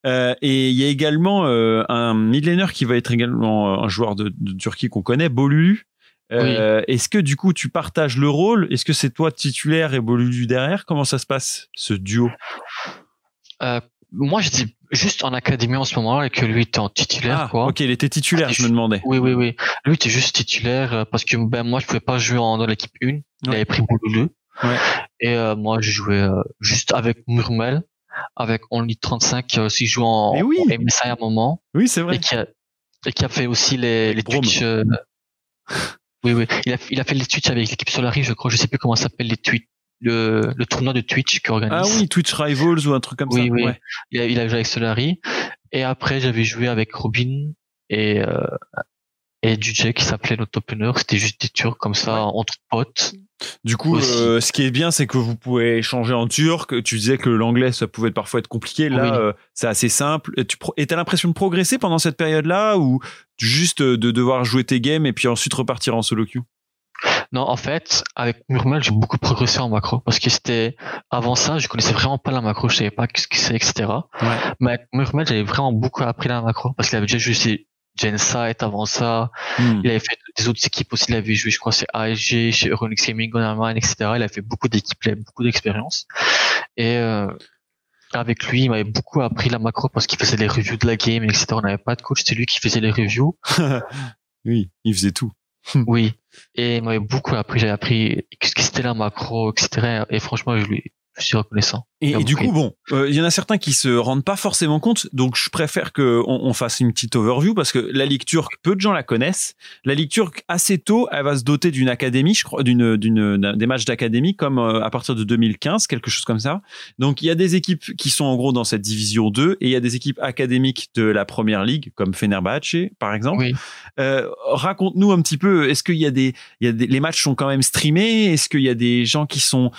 Euh, et il y a également un midlaner qui va être également un joueur de, de Turquie qu'on connaît, Bolulu. Est-ce que du coup tu partages le rôle? Est-ce que c'est toi titulaire et Bolulu derrière? Comment ça se passe ce duo? Moi, j'étais juste en académie en ce moment et que lui était en titulaire, Ah, quoi. ok, il était titulaire, je me demandais. Oui, oui, oui. Lui était juste titulaire euh, parce que ben moi je pouvais pas jouer en, dans l'équipe 1. Il avait pris Bouloulou. Ouais. Et euh, moi je jouais euh, juste avec Murmel, avec Only 35 qui a aussi joué en, oui. en MSI à un moment Oui, c'est vrai. et qui a et qui a fait aussi les, les. Twitch. euh, oui, oui. Il a, il a fait les Twitch avec l'équipe Solari, je crois. Je sais plus comment ça s'appelle les Twitch. Le, le tournoi de Twitch qui organise. Ah oui, Twitch Rivals ou un truc comme Oui, ça. oui. Ouais. Il a, il a joué avec Solari. Et après, j'avais joué avec Robin et, euh, et DJ qui s'appelait notre opener. C'était juste des Turcs comme ça, entre potes. Du coup, euh, ce qui est bien, c'est que vous pouvez échanger en turc. Tu disais que l'anglais, ça pouvait parfois être compliqué. Là, Oui. euh, c'est assez simple. Et tu et t'as l'impression de progresser pendant cette période-là ou juste de devoir jouer tes games et puis ensuite repartir en solo queue? Non, en fait, avec Murmel, j'ai beaucoup progressé en macro parce que c'était avant ça, je connaissais vraiment pas la macro, je savais pas ce que c'est, etc. Ouais. Mais avec Murmel, j'avais vraiment beaucoup appris la macro parce qu'il avait déjà joué chez Gensight avant ça. Hmm. Il avait fait des autres équipes aussi. Il avait joué, je crois, chez ASG, chez Euronix Gaming, Gonarmine, etc. Il a fait beaucoup d'équipes, il avait beaucoup d'expérience. Et euh, avec lui, il m'avait beaucoup appris la macro parce qu'il faisait les reviews de la game, etc. On n'avait pas de coach, c'est lui qui faisait les reviews. Oui, il faisait tout. Oui. Et il m'avait beaucoup appris. J'avais appris ce que c'était la macro, etc. Et franchement, je lui je suis reconnaissant. Et, du coup, bon, euh, il y en a certains qui se rendent pas forcément compte, donc je préfère que on, on fasse une petite overview parce que la Ligue turque, peu de gens la connaissent. La Ligue turque, assez tôt, elle va se doter d'une académie, je crois, d'une, d'une, d'un- des matchs d'académie comme euh, à partir de 2015, quelque chose comme ça. Donc il y a des équipes qui sont en gros dans cette division 2 et il y a des équipes académiques de la première ligue comme Fenerbahçe, par exemple. Oui. Euh, raconte-nous un petit peu. Est-ce qu'il y a des, il y a des, les matchs sont quand même streamés? Est-ce qu'il y a des gens qui sont,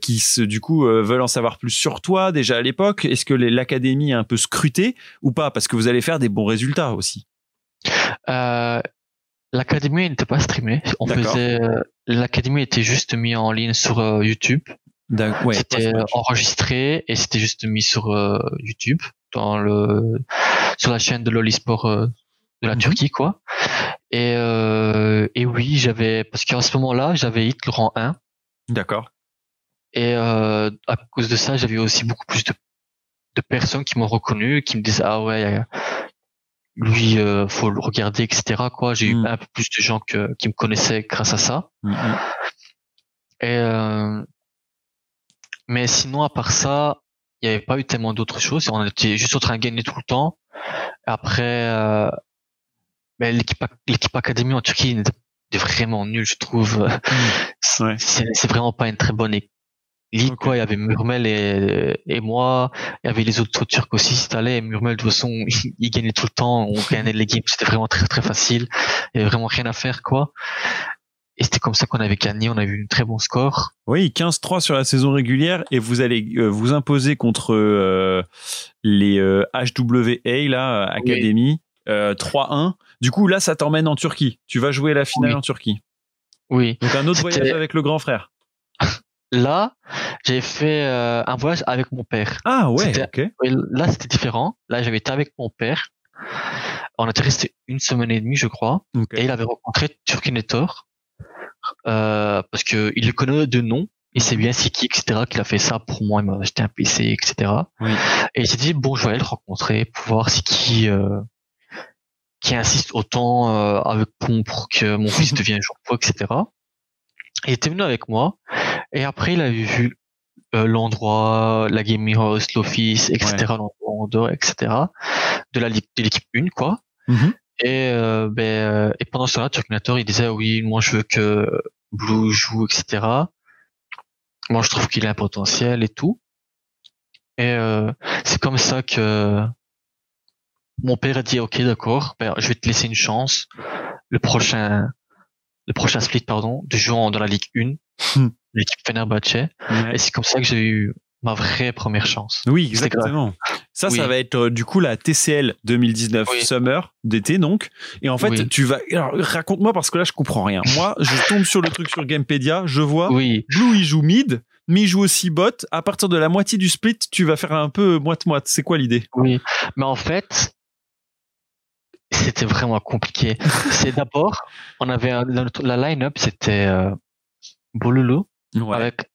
qui se, du coup, veulent en savoir plus sur toi déjà à l'époque? Est-ce que l'académie est un peu scrutée ou pas? Parce que vous allez faire des bons résultats aussi. Euh, l'académie n'était pas streamée. On faisait, euh, l'académie était juste mis en ligne sur euh, YouTube. Ouais, c'était enregistré et c'était juste mis sur euh, YouTube dans le sur la chaîne de l'Olisport euh, de la Mhm. Turquie quoi. Et euh, et oui, j'avais parce qu'à ce moment-là, j'avais hit le rang 1 D'accord. Et euh, à cause de ça, j'avais aussi beaucoup plus de de personnes qui m'ont reconnu, qui me disaient ah ouais, lui euh, faut le regarder etc quoi. J'ai eu un peu plus de gens que qui me connaissaient grâce à ça. Mhm. Et euh, mais sinon, à part ça, il n'y avait pas eu tellement d'autres choses. On était juste en train de gagner tout le temps. Après, euh, ben, l'équipe l'équipe académie en Turquie était était vraiment nulle, je trouve. C'est Ouais. c'est- vraiment pas une très bonne é- ligue. Quoi. Il y avait Murmel et, et moi. Il y avait les autres Turcs aussi qui allaient. Murmel, de toute façon, il, il gagnait tout le temps. On gagnait les games. C'était vraiment très, très facile. Il y avait vraiment rien à faire, quoi. Et c'était comme ça qu'on avait gagné. On avait eu un très bon score. Oui, 15-3 sur la saison régulière et vous allez euh, vous imposer contre euh, les euh, HWA là, euh, Academy euh, 3-1. Du coup, là, ça t'emmène en Turquie. Tu vas jouer la finale Oui. en Turquie. Oui. Donc un autre voyage avec le grand frère. Là, j'ai fait euh, un voyage avec mon père. Ah ouais, ok. Là, c'était différent. Là, j'avais été avec mon père. On était resté une semaine et demie, je crois. Ok. Et il avait rencontré Turkinator. Euh, parce que il le connaît de nom. Il sait bien c'est qui, etc. Qu'il a fait ça pour moi. Il m'a acheté un PC, etc. Oui. Et il s'est dit, bon, je vais aller le rencontrer pour voir c'est qui, euh, qui insiste autant euh, avec Pont pour que mon fils devienne joueur pro, etc. Et il était venu avec moi. Et après, il avait vu euh, l'endroit, la gaming host, l'office, etc., l'endroit, etc., de la ligue, de l'équipe 1, quoi. Mhm. Et, euh, ben, euh, et pendant ce temps-là, Terminator, il disait, oui, moi, je veux que Blue joue, etc. Moi, je trouve qu'il a un potentiel et tout. Et euh, c'est comme ça que mon père a dit, ok, d'accord, ben, je vais te laisser une chance. Le prochain, le prochain split, pardon, de jouer dans la Ligue 1, Hmm. L'équipe Fenerbahce. Ouais. Et c'est comme ça que j'ai eu ma vraie première chance. Oui, exactement. Ça, ça va être euh, du coup la TCL 2019 Oui. Summer d'été donc. Et en fait, Oui. tu vas. Alors, raconte-moi parce que là, je comprends rien. Moi, je tombe sur le truc sur Gamepedia, je vois. Oui, Blue, il joue mid, mais il joue aussi bot. À partir de la moitié du split, tu vas faire un peu moite-moite. C'est quoi l'idée? Oui. Mais en fait, c'était vraiment compliqué. c'est d'abord, on avait la, la line-up, c'était euh, Bololo Ouais. avec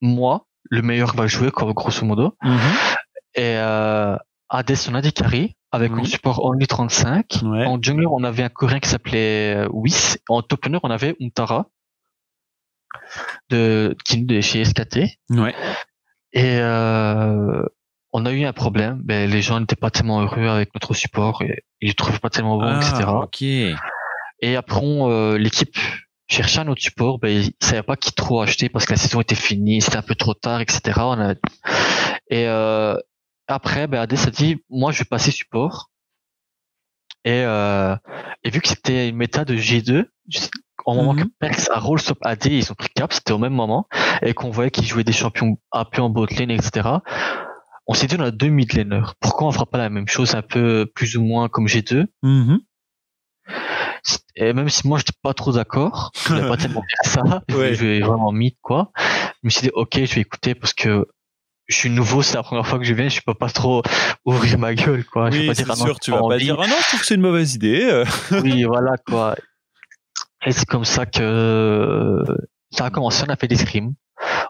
moi, le meilleur va jouer, quoi, grosso modo. Mhm. Et euh, Hades, on a des carries avec Oui. un support Only 35. Ouais. En jungler, on avait un coréen qui s'appelait euh, Whis. En top on avait Untara de, qui de chez SKT. Ouais. Et euh, on a eu un problème. Ben, les gens n'étaient pas tellement heureux avec notre support et ils le trouvaient pas tellement bon, etc. Ah, ok. Et après, on, euh, l'équipe cherchait un autre support. Ben, ils savaient pas qui trop acheter parce que la saison était finie, c'était un peu trop tard, etc. On a... Et euh, après, ben, Hades a dit, moi, je vais passer support. Et, euh, et vu que c'était une méta de G2, au moment Mhm. que Perks a roll stop AD, ils ont pris cap, c'était au même moment, et qu'on voyait qu'ils jouaient des champions AP en bot lane, etc. On s'est dit, on a deux mid laners. Pourquoi on fera pas la même chose, un peu plus ou moins comme G2 Mhm. Et même si moi, j'étais pas trop d'accord, je pas tellement faire ça, je Ouais. jouer vraiment mid, quoi. Je me suis dit, ok, je vais écouter parce que je suis nouveau, c'est la première fois que je viens, je peux pas trop ouvrir ma gueule, quoi. je vais Oui, pas dire, ah non, sûr, tu vas pas dire ah non, je trouve que c'est une mauvaise idée. euh. oui, voilà quoi. Et c'est comme ça que ça a commencé. On a fait des scrims.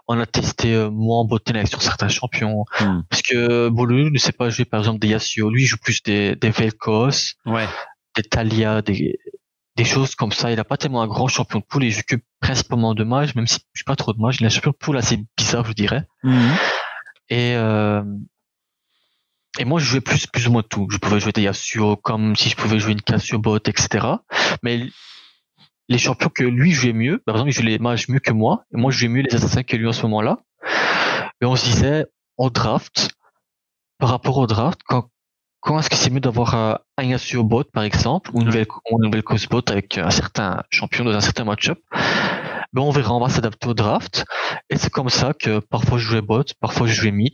On a testé euh, moi en botte avec sur certains champions. Hmm. Parce que Bolu ne sait pas jouer par exemple des Yasuo. Lui il joue plus des, des Vel'Koz, Ouais. des Talia, des, des choses comme ça. Il a pas tellement un grand champion de poule. Il joue que principalement de mage, même si je suis pas trop de mage. Il a un champion de poule assez bizarre, je dirais. Mhm. Et, euh, et moi, je jouais plus, plus ou moins tout. Je pouvais jouer des Yasuo comme si je pouvais jouer une Cassio bot, etc. Mais les champions que lui jouait mieux, par exemple, il jouait les mages mieux que moi, et moi, je jouais mieux les assassins que lui en ce moment-là. Et on se disait, en draft, par rapport au draft, quand, quand est-ce que c'est mieux d'avoir euh, un Yasuo bot, par exemple, ou une nouvelle, ou une nouvelle cause bot avec un certain champion dans un certain match-up? Ben, on verra, on va s'adapter au draft. Et c'est comme ça que parfois je jouais bot, parfois je jouais mid.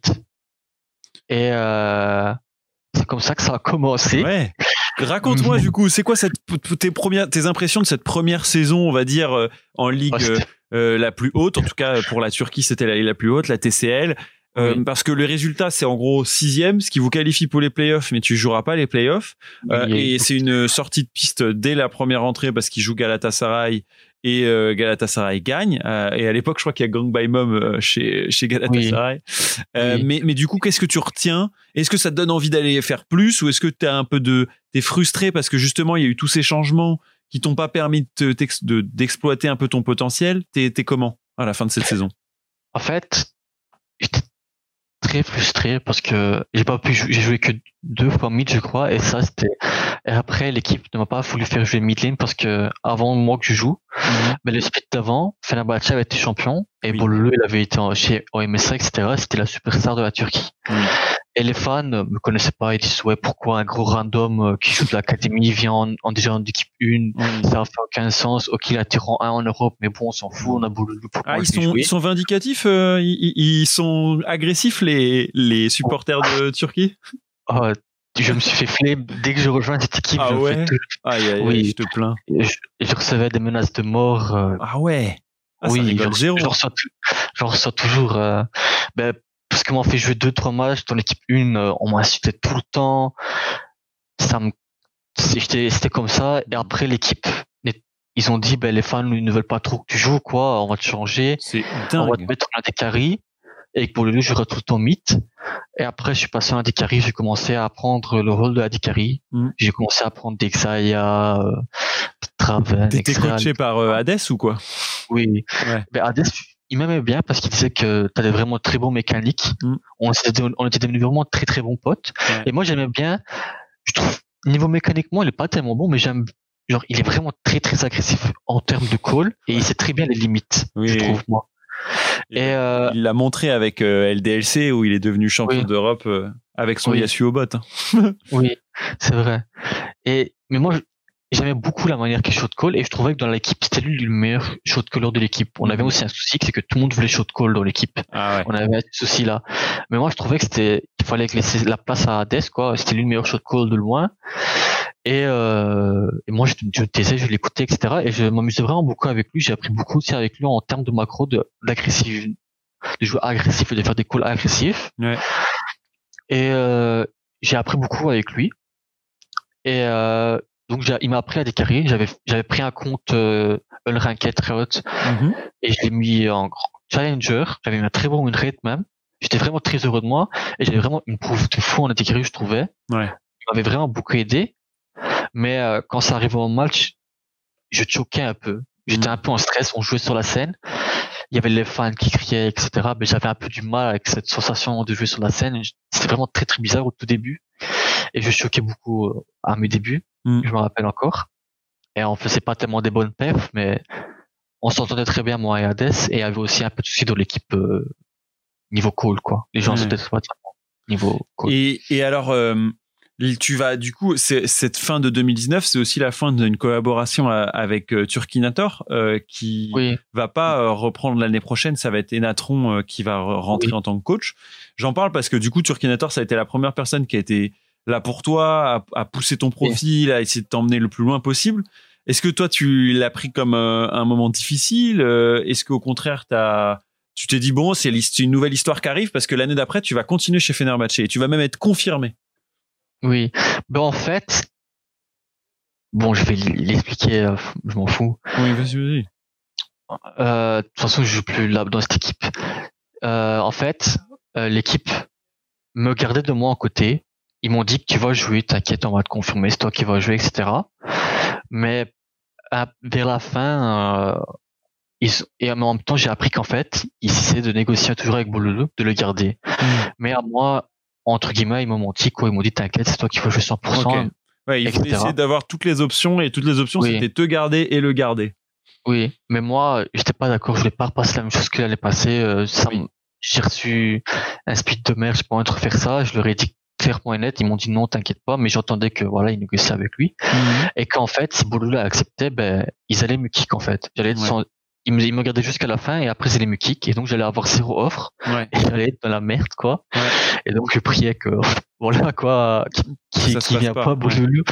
Et euh, c'est comme ça que ça a commencé. Ouais. Raconte-moi du coup, c'est quoi cette, tes premières, tes impressions de cette première saison, on va dire euh, en ligue Ouais, euh, la plus haute, en tout cas pour la Turquie c'était la, la plus haute, la TCL. Euh, Oui. Parce que le résultat c'est en gros sixième, ce qui vous qualifie pour les playoffs, mais tu joueras pas les playoffs. Euh, et c'est une sortie de piste dès la première entrée parce qu'ils jouent Galatasaray et euh, Galatasaray gagne. Et à l'époque, je crois qu'il y a Gang by Mom chez, chez Galatasaray. Oui. mais, mais du coup, qu'est-ce que tu retiens? Est-ce que ça te donne envie d'aller faire plus ou est-ce que tu un peu de t'es frustré parce que justement il y a eu tous ces changements qui t'ont pas permis de- d'exploiter un peu ton potentiel? T'es comment à la fin de cette saison? En fait, très frustré parce que j'ai pas pu jouer, j'ai joué que deux fois mid, je crois, et ça c'était. Et après, l'équipe ne m'a pas voulu faire jouer mid lane parce que avant moi que je joue, mais le split d'avant, Fenerbahçe avait été champion et Oui. Bololo il avait été en- chez OMSA, etc. C'était la superstar de la Turquie. Et les fans euh, me connaissaient pas, ils disaient ouais pourquoi un gros random euh, qui joue de l'académie vient en, en- déjà en équipe 1 ça fait aucun sens. Ok, il a tiré en 1 en Europe, mais bon, on s'en fout, on a pour Ah, ils sont, ils sont vindicatifs, euh, ils, ils sont agressifs les, les supporters de Turquie? Ah, je me suis fait flame dès que je rejoins cette équipe. Ah je, ouais? fais tout- Aïe, aïe, aïe, Oui. je te plains. je, je recevais des menaces de mort. euh, Ah ouais? Ah, oui, je, reçois, je reçois toujours. Euh, ben, parce qu'on m'a fait jouer deux trois matchs dans l'équipe 1, euh, on m'a insulté tout le temps. Ça me, c'était comme ça. Et après l'équipe, ils ont dit ben les fans ils ne veulent pas trop que tu joues quoi, on va te changer. On va te mettre en carry et pour le lieu, je tout le temps mythe. Et après, je suis passé en carry j'ai commencé à apprendre le rôle de carry Mm. J'ai commencé à apprendre des Xayah, euh, Traven, T'étais coaché par euh, Hades ou quoi? Oui. Ouais. Mais Hades, il m'aimait bien parce qu'il disait que tu avais vraiment très bon mécanique. Mm. On, s'était- on était devenus vraiment très très bons potes. Ouais. Et moi j'aimais bien. Je trouve niveau mécaniquement il est pas tellement bon, mais j'aime genre il est vraiment très très agressif en termes de call et il sait très bien les limites. Oui, je trouve moi. Et Et euh, Il l'a montré avec euh, LDLC où il est devenu champion Oui. d'Europe euh, avec son Oui. Yasuo bot. Oui, c'est vrai. Et mais moi, j'aimais beaucoup la manière qu'il shot call et je trouvais que dans l'équipe, c'était lui le meilleur shot caller de l'équipe. On avait aussi un souci, c'est que tout le monde voulait shot call dans l'équipe. Ah ouais. On avait ce souci là. Mais moi, je trouvais que c'était, il fallait laisser la place à Hades, quoi. C'était lui le meilleur shot call de loin. Et, euh, et moi, je, je taisais, je l'écoutais, etc. Et je m'amusais vraiment beaucoup avec lui. J'ai appris beaucoup aussi avec lui en termes de macro, de, d'agressif, de jouer agressif et de faire des calls agressifs. Ouais. Et euh, j'ai appris beaucoup avec lui. Et euh, donc il m'a appris à décarrer. J'avais j'avais pris un compte euh, Unranked Riot Mhm. et je l'ai mis en challenger. J'avais mis un très bon win rate même. J'étais vraiment très heureux de moi et j'avais vraiment une proof de fou en décarré, je trouvais. Ouais. Il m'avait vraiment beaucoup aidé. Mais euh, quand ça arrivait au match, je choquais un peu. J'étais Mhm. un peu en stress. On jouait sur la scène. Il y avait les fans qui criaient, etc. Mais j'avais un peu du mal avec cette sensation de jouer sur la scène. C'était vraiment très très bizarre au tout début. Et je choquais beaucoup euh, à mes débuts. Mhm. Je me rappelle encore. Et on faisait pas tellement des bonnes perfs, mais on s'entendait très bien moi et Hades. Et il y avait aussi un peu de soucis dans l'équipe euh, niveau call quoi. Les gens Ouais. s'entendaient pas niveau call. Et, et alors, euh, tu vas du coup, cette fin de 2019, c'est aussi la fin d'une collaboration avec euh, Turkinator qui Oui, va pas reprendre l'année prochaine. Ça va être Enatron qui va re- rentrer Oui. en tant que coach. J'en parle parce que du coup, Turkinator, ça a été la première personne qui a été là pour toi, à, à pousser ton profil, à essayer de t'emmener le plus loin possible. Est-ce que toi, tu l'as pris comme euh, un moment difficile Euh, Est-ce qu'au contraire, t'as tu t'es dit bon, c'est une nouvelle histoire qui arrive parce que l'année d'après, tu vas continuer chez Fenerbahçe et tu vas même être confirmé? oui. Ben en fait, bon, je vais l'expliquer. euh, Je m'en fous. Oui, vas-y, vas-y. Euh, de toute façon, je joue plus là dans cette équipe. Euh, en fait, euh, l'équipe me gardait de moi à côté. Ils m'ont dit que tu vas jouer, t'inquiète, on va te confirmer, c'est toi qui vas jouer, etc. Mais à- vers la fin, euh, ils, et en même temps, j'ai appris qu'en fait, ils essaient de négocier toujours avec Bololo, de le garder. Mais à moi, entre guillemets, ils m'ont menti, quoi. Ils m'ont dit, t'inquiète, c'est toi qui vas jouer 100%. Ok. Ouais, il faut etc. essayer d'avoir toutes les options et toutes les options, Oui. c'était te garder et le garder. Oui, mais moi, j'étais pas d'accord. Je voulais pas repasser la même chose que l'année passée. Euh, ça Oui. me- J'ai reçu un speed de merde, j'ai pas envie de refaire ça. Je leur ai dit clairement et net. Ils m'ont dit non, t'inquiète pas. Mais j'entendais que voilà, ils négociaient avec lui. Et qu'en fait, si Bouloula acceptait, ben, ils allaient me kick, en fait. J'allais Ouais. sans- Ils me, ils me gardaient jusqu'à la fin et après, ils allaient me kick. Et donc, j'allais avoir zéro offre. Ouais. Et j'allais être dans la merde, quoi. Ouais. Et donc, je priais que, voilà, quoi, qui, qui, qui vient pas, pas, ouais. Bouloulou.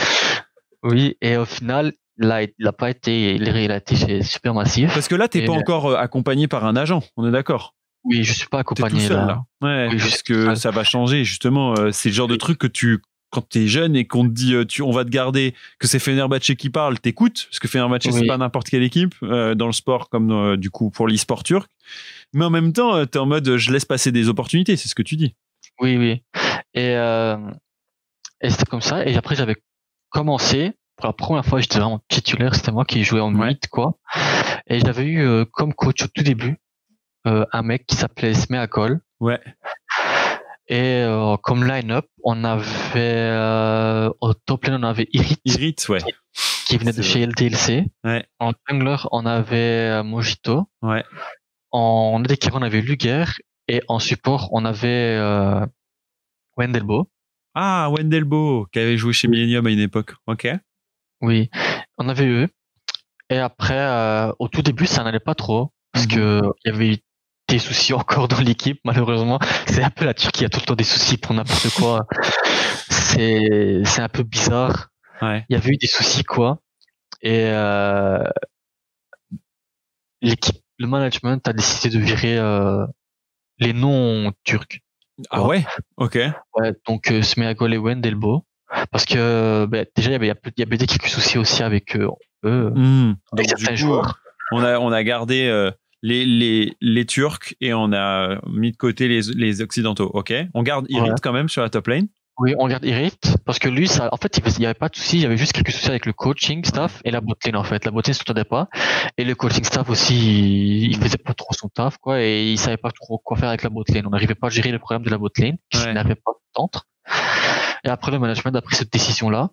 Oui. Et au final, là, il a pas été, il a été chez Supermassif. Parce que là, t'es pas le- encore euh, accompagné par un agent, on est d'accord? Oui, je suis pas tout accompagné seul là. là. Ouais, Oui, parce que seul. ça va changer justement. euh, c'est le genre de truc que tu, quand t'es jeune et qu'on te dit, euh, tu, on va te garder, que c'est Fenerbahçe qui parle, t'écoutes, parce que Fenerbahçe c'est Oui. pas n'importe quelle équipe euh, dans le sport comme euh, du coup pour l'e-sport turc. Mais en même temps, euh, t'es en mode, je laisse passer des opportunités, c'est ce que tu dis. Oui, oui. Et, euh, et c'était comme ça. Et après, j'avais commencé. Pour la première fois, j'étais vraiment titulaire. C'était moi qui jouais en Ouais. mid, quoi. Et j'avais eu euh, comme coach au tout début un mec qui s'appelait Smeakol. Ouais. Et euh, comme line-up, on avait euh, au top lane, on avait Irit Irrite, ouais. qui venait de chez LDLC. Ouais. En jungler, on avait euh, Mojito. Ouais. En ADC, on avait Luger. Et en support, on avait euh, Wendelbo. Ah, Wendelbo, qui avait joué chez Millennium à une époque. Ok. Oui, on avait eux. Et après, euh, au tout début, ça n'allait pas trop parce Mhm. que il y avait eu des soucis encore dans l'équipe, malheureusement. C'est un peu la Turquie, il y a tout le temps des soucis pour n'importe quoi. C'est c'est un peu bizarre. Ouais. Il y avait eu des soucis quoi. Et euh, l'équipe, le management a décidé de virer euh, les noms turcs. Ah ouais? Ok. Ouais, donc euh, Smeagol et Wendelbo. Parce que ben, déjà, il y avait, il y avait des quelques soucis aussi avec euh, eux, Hmm. avec Donc, du certains coup, joueurs. on a on a gardé les, les les Turcs et on a mis de côté les les occidentaux. Ok? On garde Irit Ouais. quand même sur la top lane. Oui, on garde Irit parce que lui, ça, en fait, il n'y avait pas de soucis, il y avait juste quelques soucis avec le coaching staff et la botlane en fait. La botlane s'entendait pas et le coaching staff aussi, il, il faisait pas trop son taf quoi et il savait pas trop quoi faire avec la botlane. On n'arrivait pas à gérer le problème de la botlane qui Ouais. n'avait pas d'entre. Et après le management a pris cette décision là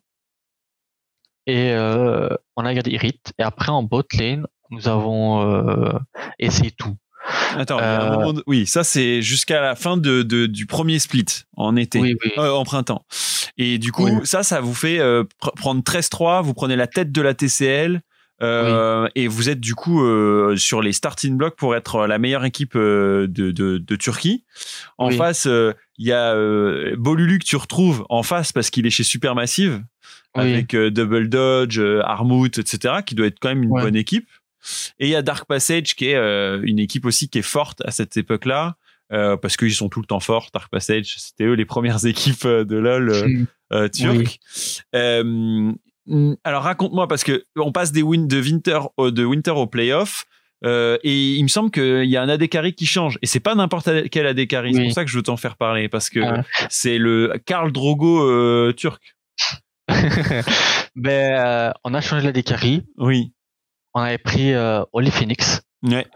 et euh, on a gardé Irit et après en botlane nous avons euh, essayé tout. Attends, Euh, de- oui, ça c'est jusqu'à la fin de, de- du premier split en été. Oui, oui. Euh, en printemps. Et du coup, Oui. ça, ça vous fait euh, pr- prendre 13-3, vous prenez la tête de la TCL, euh, et vous êtes du coup euh, sur les starting blocks pour être la meilleure équipe euh, de, de, de Turquie. En Oui. face, euh, il y a euh, Bolulu que tu retrouves en face parce qu'il est chez Supermassive, Oui. avec euh, Double Dodge, euh, Armouth, etc., qui doit être quand même une Ouais. bonne équipe. Et il y a Dark Passage qui est euh, une équipe aussi qui est forte à cette époque-là. euh, parce qu'ils sont tout le temps forts, Dark Passage, c'était eux les premières équipes euh, de LoL euh, Hmm. euh, turques. Euh, mm, alors raconte-moi parce que on passe des win de winter au, de winter au playoff euh, et il me semble qu'il y a un AD qui change et c'est pas n'importe quel AD. C'est pour ça que je veux t'en faire parler parce que Ah. c'est le Karl Drogo euh, turc. ben, euh, on a changé la décarie. Oui. On avait pris euh, Oli Phoenix. Ouais.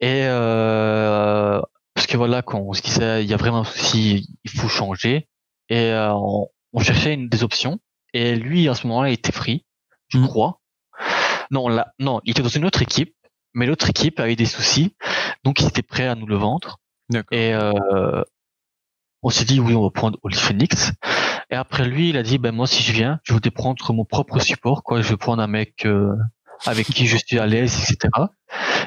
Et euh, parce que voilà, quand on se disait il y a vraiment un souci, il faut changer. Et euh, on, on cherchait une des options. Et lui, à ce moment-là, il était free, je Mhm. crois. Non, là, non, il était dans une autre équipe, mais l'autre équipe avait des soucis, donc il était prêt à nous le vendre. Et euh, on s'est dit oui, on va prendre Oli Phoenix. Et après lui, il a dit ben moi si je viens, je voudrais prendre mon propre support, quoi. Je veux prendre un mec euh, avec qui je suis à l'aise, etc.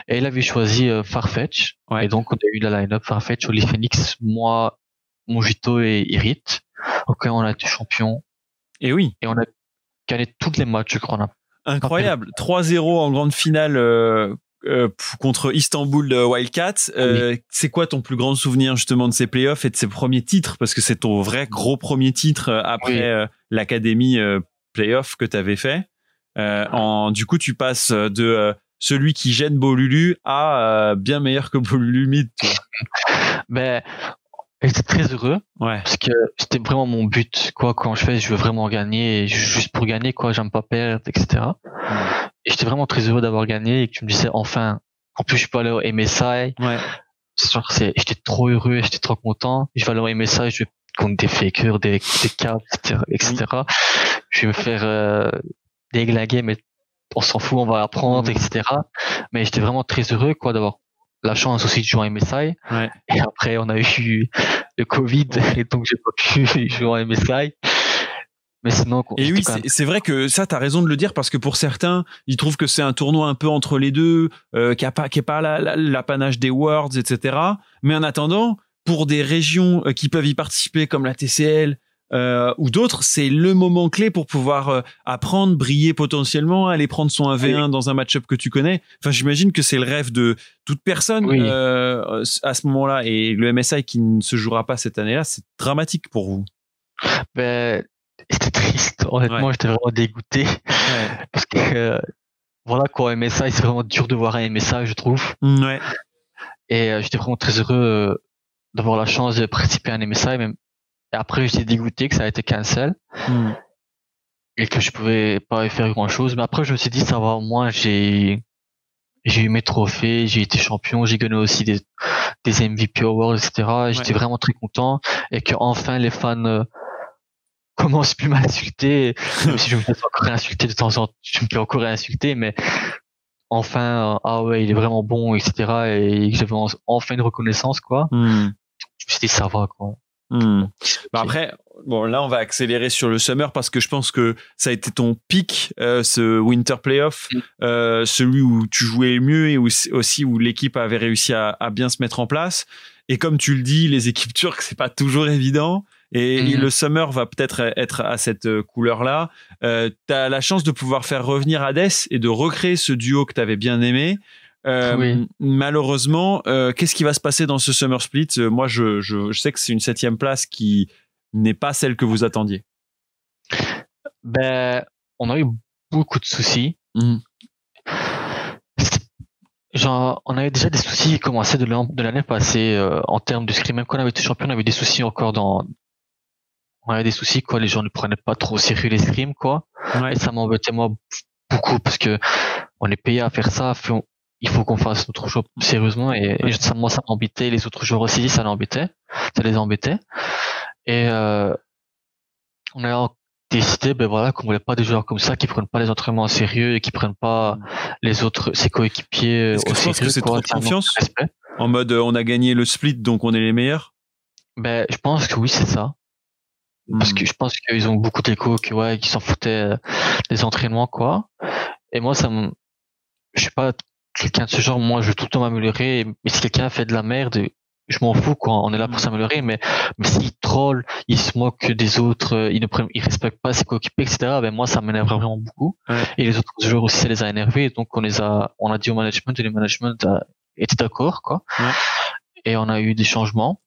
Et il avait choisi euh, Farfetch. Ouais. Et donc on a eu la line-up Farfetch, Oli Phoenix, moi, Mojito et Irit. Donc on a été champion Et oui. et on a gagné tous les matchs, je crois. Incroyable. 3-0 en grande finale euh, euh, contre Istanbul de Wildcats. Euh, C'est quoi ton plus grand souvenir justement de ces playoffs et de ces premiers titres? Parce que c'est ton vrai gros premier titre après Oui. l'académie playoff que tu avais fait. Euh, en, du coup, tu passes de euh, celui qui gêne Bolulu à euh, bien meilleur que Bolulu mid. Mais j'étais très heureux Ouais. parce que c'était vraiment mon but. Quoi, quand je fais, je veux vraiment gagner, et juste pour gagner, quoi, j'aime pas perdre, etc. Et j'étais vraiment très heureux d'avoir gagné et que tu me disais enfin. En plus, je peux aller au MSI. Ouais. C'est j'étais trop heureux, j'étais trop content. Je vais aller au MSI, je vais contre des fakers, des, des caps, etc., etc. Je vais me faire euh, déglinguer, mais on s'en fout, on va apprendre, Mhm. etc. Mais j'étais vraiment très heureux, quoi, d'avoir la chance aussi de jouer en MSI. Ouais. Et après, on a eu le Covid, et donc j'ai pas pu jouer en MSI. Mais sinon, Et oui, même- c'est vrai que ça, t'as raison de le dire parce que pour certains, ils trouvent que c'est un tournoi un peu entre les deux, euh, qui a pas, qui pas la- la- l'apanage des Worlds, etc. Mais en attendant, pour des régions euh, qui peuvent y participer comme la TCL euh, ou d'autres, c'est le moment clé pour pouvoir euh, apprendre, briller potentiellement, aller prendre son 1v1 dans un match-up que tu connais. Enfin, j'imagine que c'est le rêve de toute personne Oui. euh, à ce moment-là. Et le MSI qui ne se jouera pas cette année-là, c'est dramatique pour vous. ben, c'était triste. Honnêtement, Ouais. j'étais vraiment dégoûté. Parce que, euh, voilà, quoi, MSI, c'est vraiment dur de voir un MSI, je trouve. Ouais. Et euh, j'étais vraiment très heureux euh, d'avoir la chance de participer à un MSI. Même. Et après, j'étais dégoûté que ça a été cancel Hmm. et que je pouvais pas y faire grand chose. Mais après, je me suis dit, ça va, au moins, j'ai, j'ai eu mes trophées, j'ai été champion, j'ai gagné aussi des, des MVP Awards, etc. Et J'étais Ouais. vraiment très content et que enfin les fans euh, commencent plus à m'insulter. Même si je me fais encore insulter de temps en temps, je me fais encore insulter, mais enfin, euh, ah ouais, il est vraiment bon, etc. Et que j'avais en- enfin une reconnaissance, quoi. Hmm. Je me suis dit, ça va, quoi. Hmm. Bah après, bon là on va accélérer sur le summer parce que je pense que ça a été ton pic, euh, ce winter playoff, Mm. euh, celui où tu jouais le mieux et où, aussi où l'équipe avait réussi à, à bien se mettre en place. Et comme tu le dis, les équipes turques c'est pas toujours évident. Et, et le summer va peut-être être à cette couleur-là. Euh, tu as la chance de pouvoir faire revenir Hades et de recréer ce duo que tu avais bien aimé. Euh, Oui. Malheureusement, euh, qu'est-ce qui va se passer dans ce summer split? Euh, Moi, je, je, je sais que c'est une septième place qui n'est pas celle que vous attendiez. Ben, on a eu beaucoup de soucis. Mhm. Genre, on avait déjà des soucis qui commençaient de l'an- de l'année passée euh, en termes de scrim. Même quand on avait été champion, on avait des soucis encore dans on avait des soucis, quoi. Les gens ne prenaient pas trop au sérieux les scrims, quoi. Ouais. Et ça m'embêtait, moi, beaucoup, parce que on est payé à faire ça, il faut qu'on fasse notre job sérieusement, et, et ça, moi, ça m'embêtait, les autres joueurs aussi, ça l'embêtait, ça les embêtait. Et, euh, on a décidé, ben voilà, qu'on voulait pas des joueurs comme ça, qui prennent pas les entraînements au sérieux et qui prennent pas les autres, ses coéquipiers Est-ce que au tu penses sérieux, que c'est quoi, trop de c'est un manque confiance respect. En mode, euh, on a gagné le split, donc on est les meilleurs? Ben, je pense que oui, c'est ça. Parce Hmm. que je pense qu'ils ont beaucoup d'écho, que ouais, qu'ils s'en foutaient euh, des entraînements, quoi. Et moi, ça me, je suis pas quelqu'un de ce genre. Moi, je veux tout le temps m'améliorer. Mais si quelqu'un fait de la merde, je m'en fous, quoi. On est là pour Mm. s'améliorer. Mais, mais s'il troll, il se moque des autres, euh, il ne il respecte pas ses coéquipiers, etc. Ben, moi, ça m'énerve vraiment beaucoup. Ouais. Et les autres joueurs aussi, ça les a énervés. Donc, on les a, on a dit au management et le management a été d'accord, quoi. Ouais. Et on a eu des changements.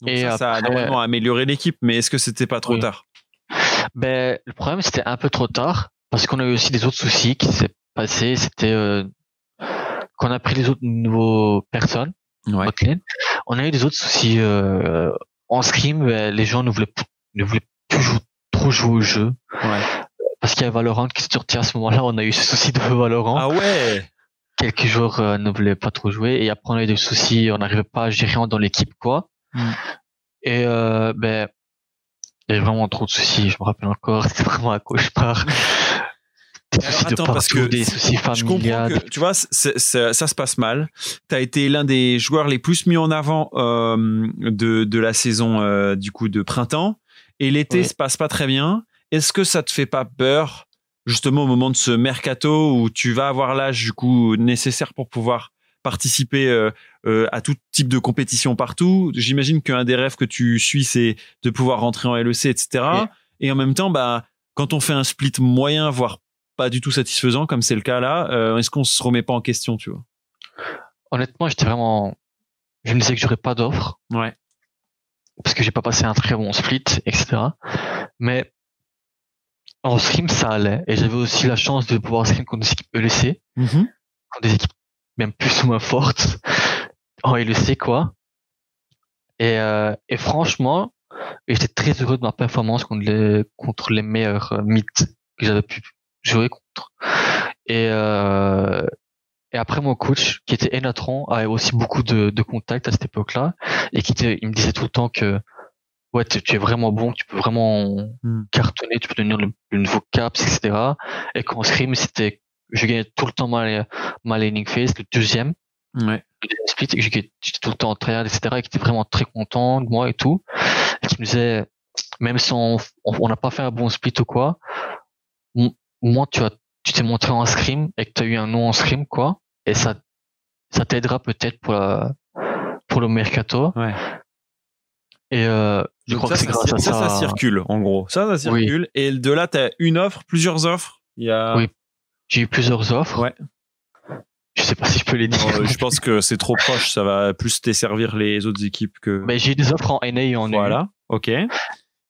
Donc Et ça, ça a normalement amélioré l'équipe, mais est-ce que c'était pas trop Oui. tard? Ben, le problème, c'était un peu trop tard, parce qu'on a eu aussi des autres soucis qui s'est passé. C'était euh, qu'on a pris les autres nouveaux personnes, Ouais. On a eu des autres soucis euh, en scrim. les gens ne voulaient, ne voulaient plus jou- trop jouer au jeu, Ouais. parce qu'il y a Valorant qui se sortait à ce moment-là. On a eu ce souci de Valorant. Ah ouais Quelques joueurs euh, ne voulaient pas trop jouer, et après on a eu des soucis. On n'arrivait pas à gérer dans l'équipe, quoi. Mm. Et euh, ben, il y avait vraiment trop de soucis. Je me rappelle encore. C'était vraiment un cauchemar. Alors, de attends, parce que des soucis Je comprends familiales. que, tu vois, ça se passe mal. Tu as été l'un des joueurs les plus mis en avant euh, de, de la saison euh, du coup de printemps. Et l'été Oui. se passe pas très bien. Est-ce que ça te fait pas peur, justement, au moment de ce mercato où tu vas avoir l'âge du coup nécessaire pour pouvoir participer euh, euh, à tout type de compétition partout? J'imagine qu'un des rêves que tu suis, c'est de pouvoir rentrer en LEC, etc. Oui. Et en même temps, bah, quand on fait un split moyen, voire pas du tout satisfaisant, comme c'est le cas là, euh, est-ce qu'on se remet pas en question, tu vois? Honnêtement, j'étais vraiment. Je me disais que j'aurais pas d'offre Ouais. parce que j'ai pas passé un très bon split, etc. Mais en stream, ça allait. Et j'avais aussi la chance de pouvoir stream contre des équipes ELC, contre des équipes même plus ou moins fortes en LEC, quoi. Et, euh, et franchement, j'étais très heureux de ma performance contre les, contre les meilleurs euh, mythes que j'avais pu jouer contre. Et, euh, et après, mon coach, qui était Enatron, avait aussi beaucoup de, de contacts à cette époque-là, et qui était, il me disait tout le temps que ouais, tu, tu es vraiment bon, tu peux vraiment Hmm. cartonner, tu peux devenir le, le nouveau caps, etc. Et qu'en scrim, c'était, je gagnais tout le temps ma, ma laning phase, le deuxième, Ouais. le deuxième split, et que j'étais tout le temps en tryhard, etc. Et qui était vraiment très content de moi et tout. Et qui me disait, même si on on on n'a pas fait un bon split ou quoi, m- moi, tu as, tu t'es montré en scrim et que tu as eu un nom en scrim, quoi. Et ça, ça t'aidera peut-être pour la, pour le mercato. Ouais. Et euh, je Donc crois ça, que c'est ça, grâce à ça, ça. ça circule, en gros. Ça, ça Oui. circule. Et de là, tu as une offre, plusieurs offres. Il y a... Oui. J'ai eu plusieurs offres. Ouais. Je sais pas si je peux les dire. Euh, je pense que c'est trop proche. Ça va plus desservir les autres équipes que. Mais j'ai eu des offres en NA et en EU. voilà. Ok.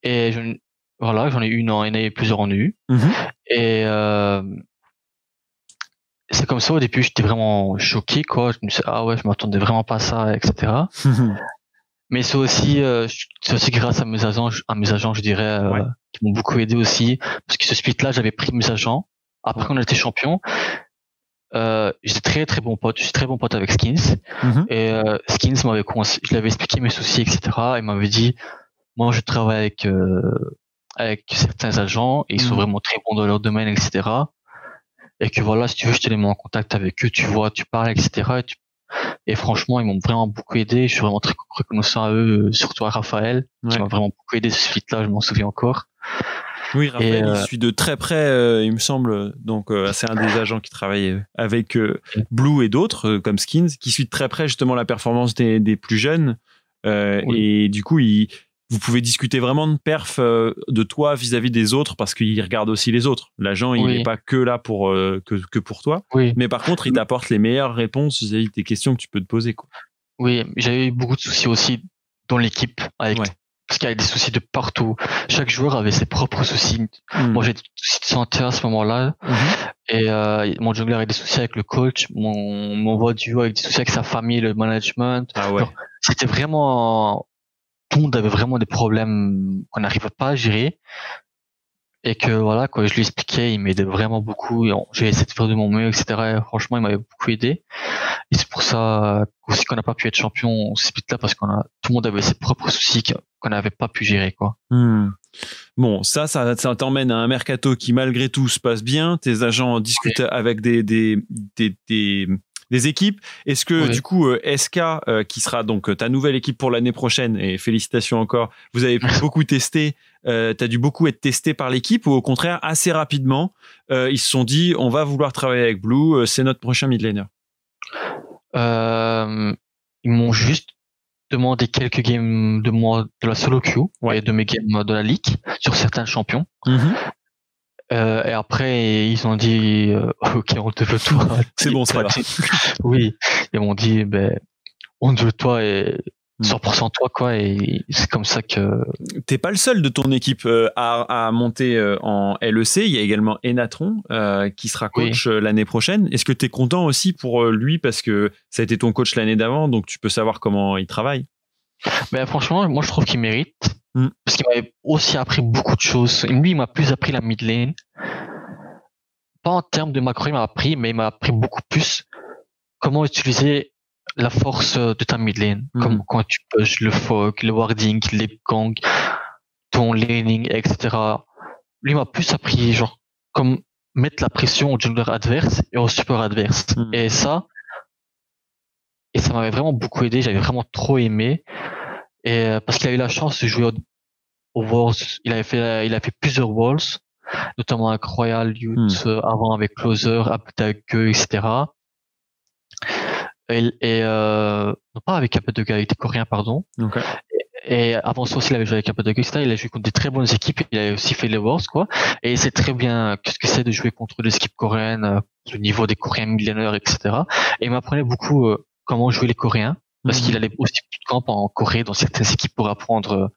Et je, voilà, j'en ai eu une en NA et plusieurs en EU. Mhm. Et euh, c'est comme ça au début, j'étais vraiment choqué, quoi. Je me suis dit, ah ouais, je m'attendais vraiment pas à ça, etc. Mais c'est aussi, euh, c'est aussi grâce à mes agents, à mes agents, je dirais, euh, Ouais. qui m'ont beaucoup aidé aussi. Parce que ce split-là, j'avais pris mes agents. Après qu'on a été champion, euh, j'étais très très bon pote. Je suis très bon pote avec Skins. Mhm. Et euh, Skins m'avait je l'avais expliqué mes soucis, etc. Il m'avait dit, moi je travaille avec euh, avec certains agents et ils sont Mhm. vraiment très bons dans leur domaine, etc. Et que voilà, si tu veux, je te les mets en contact avec eux, tu vois, tu parles, etc. Et, tu- et franchement, ils m'ont vraiment beaucoup aidé. Je suis vraiment très reconnaissant à eux, euh, surtout à Raphaël, qui m'a vraiment beaucoup aidé ce split-là, je m'en souviens encore. Oui, Raphaël, Et, il euh, suit de très près, euh, il me semble. Donc, euh, c'est un des agents qui travaille avec Blue et d'autres, comme Skins, qui suit de très près justement la performance des, des plus jeunes. Euh, Oui. Et du coup, il, vous pouvez discuter vraiment de perf euh, de toi vis-à-vis des autres parce qu'il regarde aussi les autres. L'agent, il n'est pas que là pour, euh, que, que pour toi. Oui. Mais par contre, il t'apporte les meilleures réponses vis-à-vis des questions que tu peux te poser. Quoi. Oui, j'avais eu beaucoup de soucis aussi dans l'équipe avec Ouais. parce qu'il y avait des soucis de partout. Chaque joueur avait ses propres soucis. Hmm. Moi, j'ai des soucis de santé à ce moment-là. Mhm. Et euh, mon jungler avait des soucis avec le coach, mon, mon voix duo avec des soucis avec sa famille, le management. Ah ouais. C'était vraiment tout le monde avait vraiment des problèmes qu'on n'arrivait pas à gérer et que voilà quoi je lui expliquais il m'aidait vraiment beaucoup j'ai essayé de faire de mon mieux etc franchement il m'avait beaucoup aidé et c'est pour ça aussi qu'on n'a pas pu être champion ce split là parce qu'on a tout le monde avait ses propres soucis qu'on n'avait pas pu gérer quoi Hmm. Bon, ça, ça, ça t'emmène à un mercato qui, malgré tout, se passe bien. Tes agents discutent avec des, des, des, des, des équipes. Est-ce que, du coup, euh, SK, euh, qui sera donc euh, ta nouvelle équipe pour l'année prochaine, et félicitations encore, vous avez beaucoup tester, euh, t'as dû beaucoup être testé par l'équipe, ou au contraire, assez rapidement, euh, ils se sont dit, on va vouloir travailler avec Blue, euh, c'est notre prochain mid laner. euh, ils m'ont juste demandé quelques games de moi de la solo queue Ouais. et de mes games de la ligue sur certains champions Euh, et après, ils ont dit, euh, ok, on te veut toi. C'est bon, ça va. oui, ils m'ont dit, ben, on te veut toi et Hmm. 100% toi, quoi. Et c'est comme ça que. T'es pas le seul de ton équipe euh, à, à monter en LEC. Il y a également Enatron euh, qui sera coach l'année prochaine. Est-ce que tu es content aussi pour lui parce que ça a été ton coach l'année d'avant, donc tu peux savoir comment il travaille? Ben, franchement, moi, je trouve qu'il mérite. Hmm. Parce qu'il m'avait aussi appris beaucoup de choses. Lui, il m'a plus appris la mid lane. Pas en termes de macro, il m'a appris, mais il m'a appris beaucoup plus comment utiliser la force de ta mid lane. Mhm. Comme quand tu push le fog, le warding, les gangs, ton laning, etc. Lui m'a plus appris, genre, comme mettre la pression au jungler adverse et au support adverse. Mhm. Et ça, et ça m'avait vraiment beaucoup aidé. J'avais vraiment trop aimé. Et euh, parce qu'il a eu la chance de jouer au, Worlds, il avait fait, il a fait plusieurs Worlds, notamment avec Royal Youth, euh, avant avec Closer, Aptake, etc. Et, et euh, non pas avec Aptake, avec des Coréens, pardon. Et avant ça aussi, il avait joué avec Aptake, etc. Il a joué contre des très bonnes équipes. Il a aussi fait les Worlds, quoi. Et c'est très bien qu'est-ce que c'est de jouer contre des équipes coréennes, euh, le niveau des Coréens millénaires, etc. Et il m'apprenait beaucoup euh, comment jouer les Coréens parce Mhm. qu'il allait aussi de camp en Corée dans certaines équipes pour apprendre euh,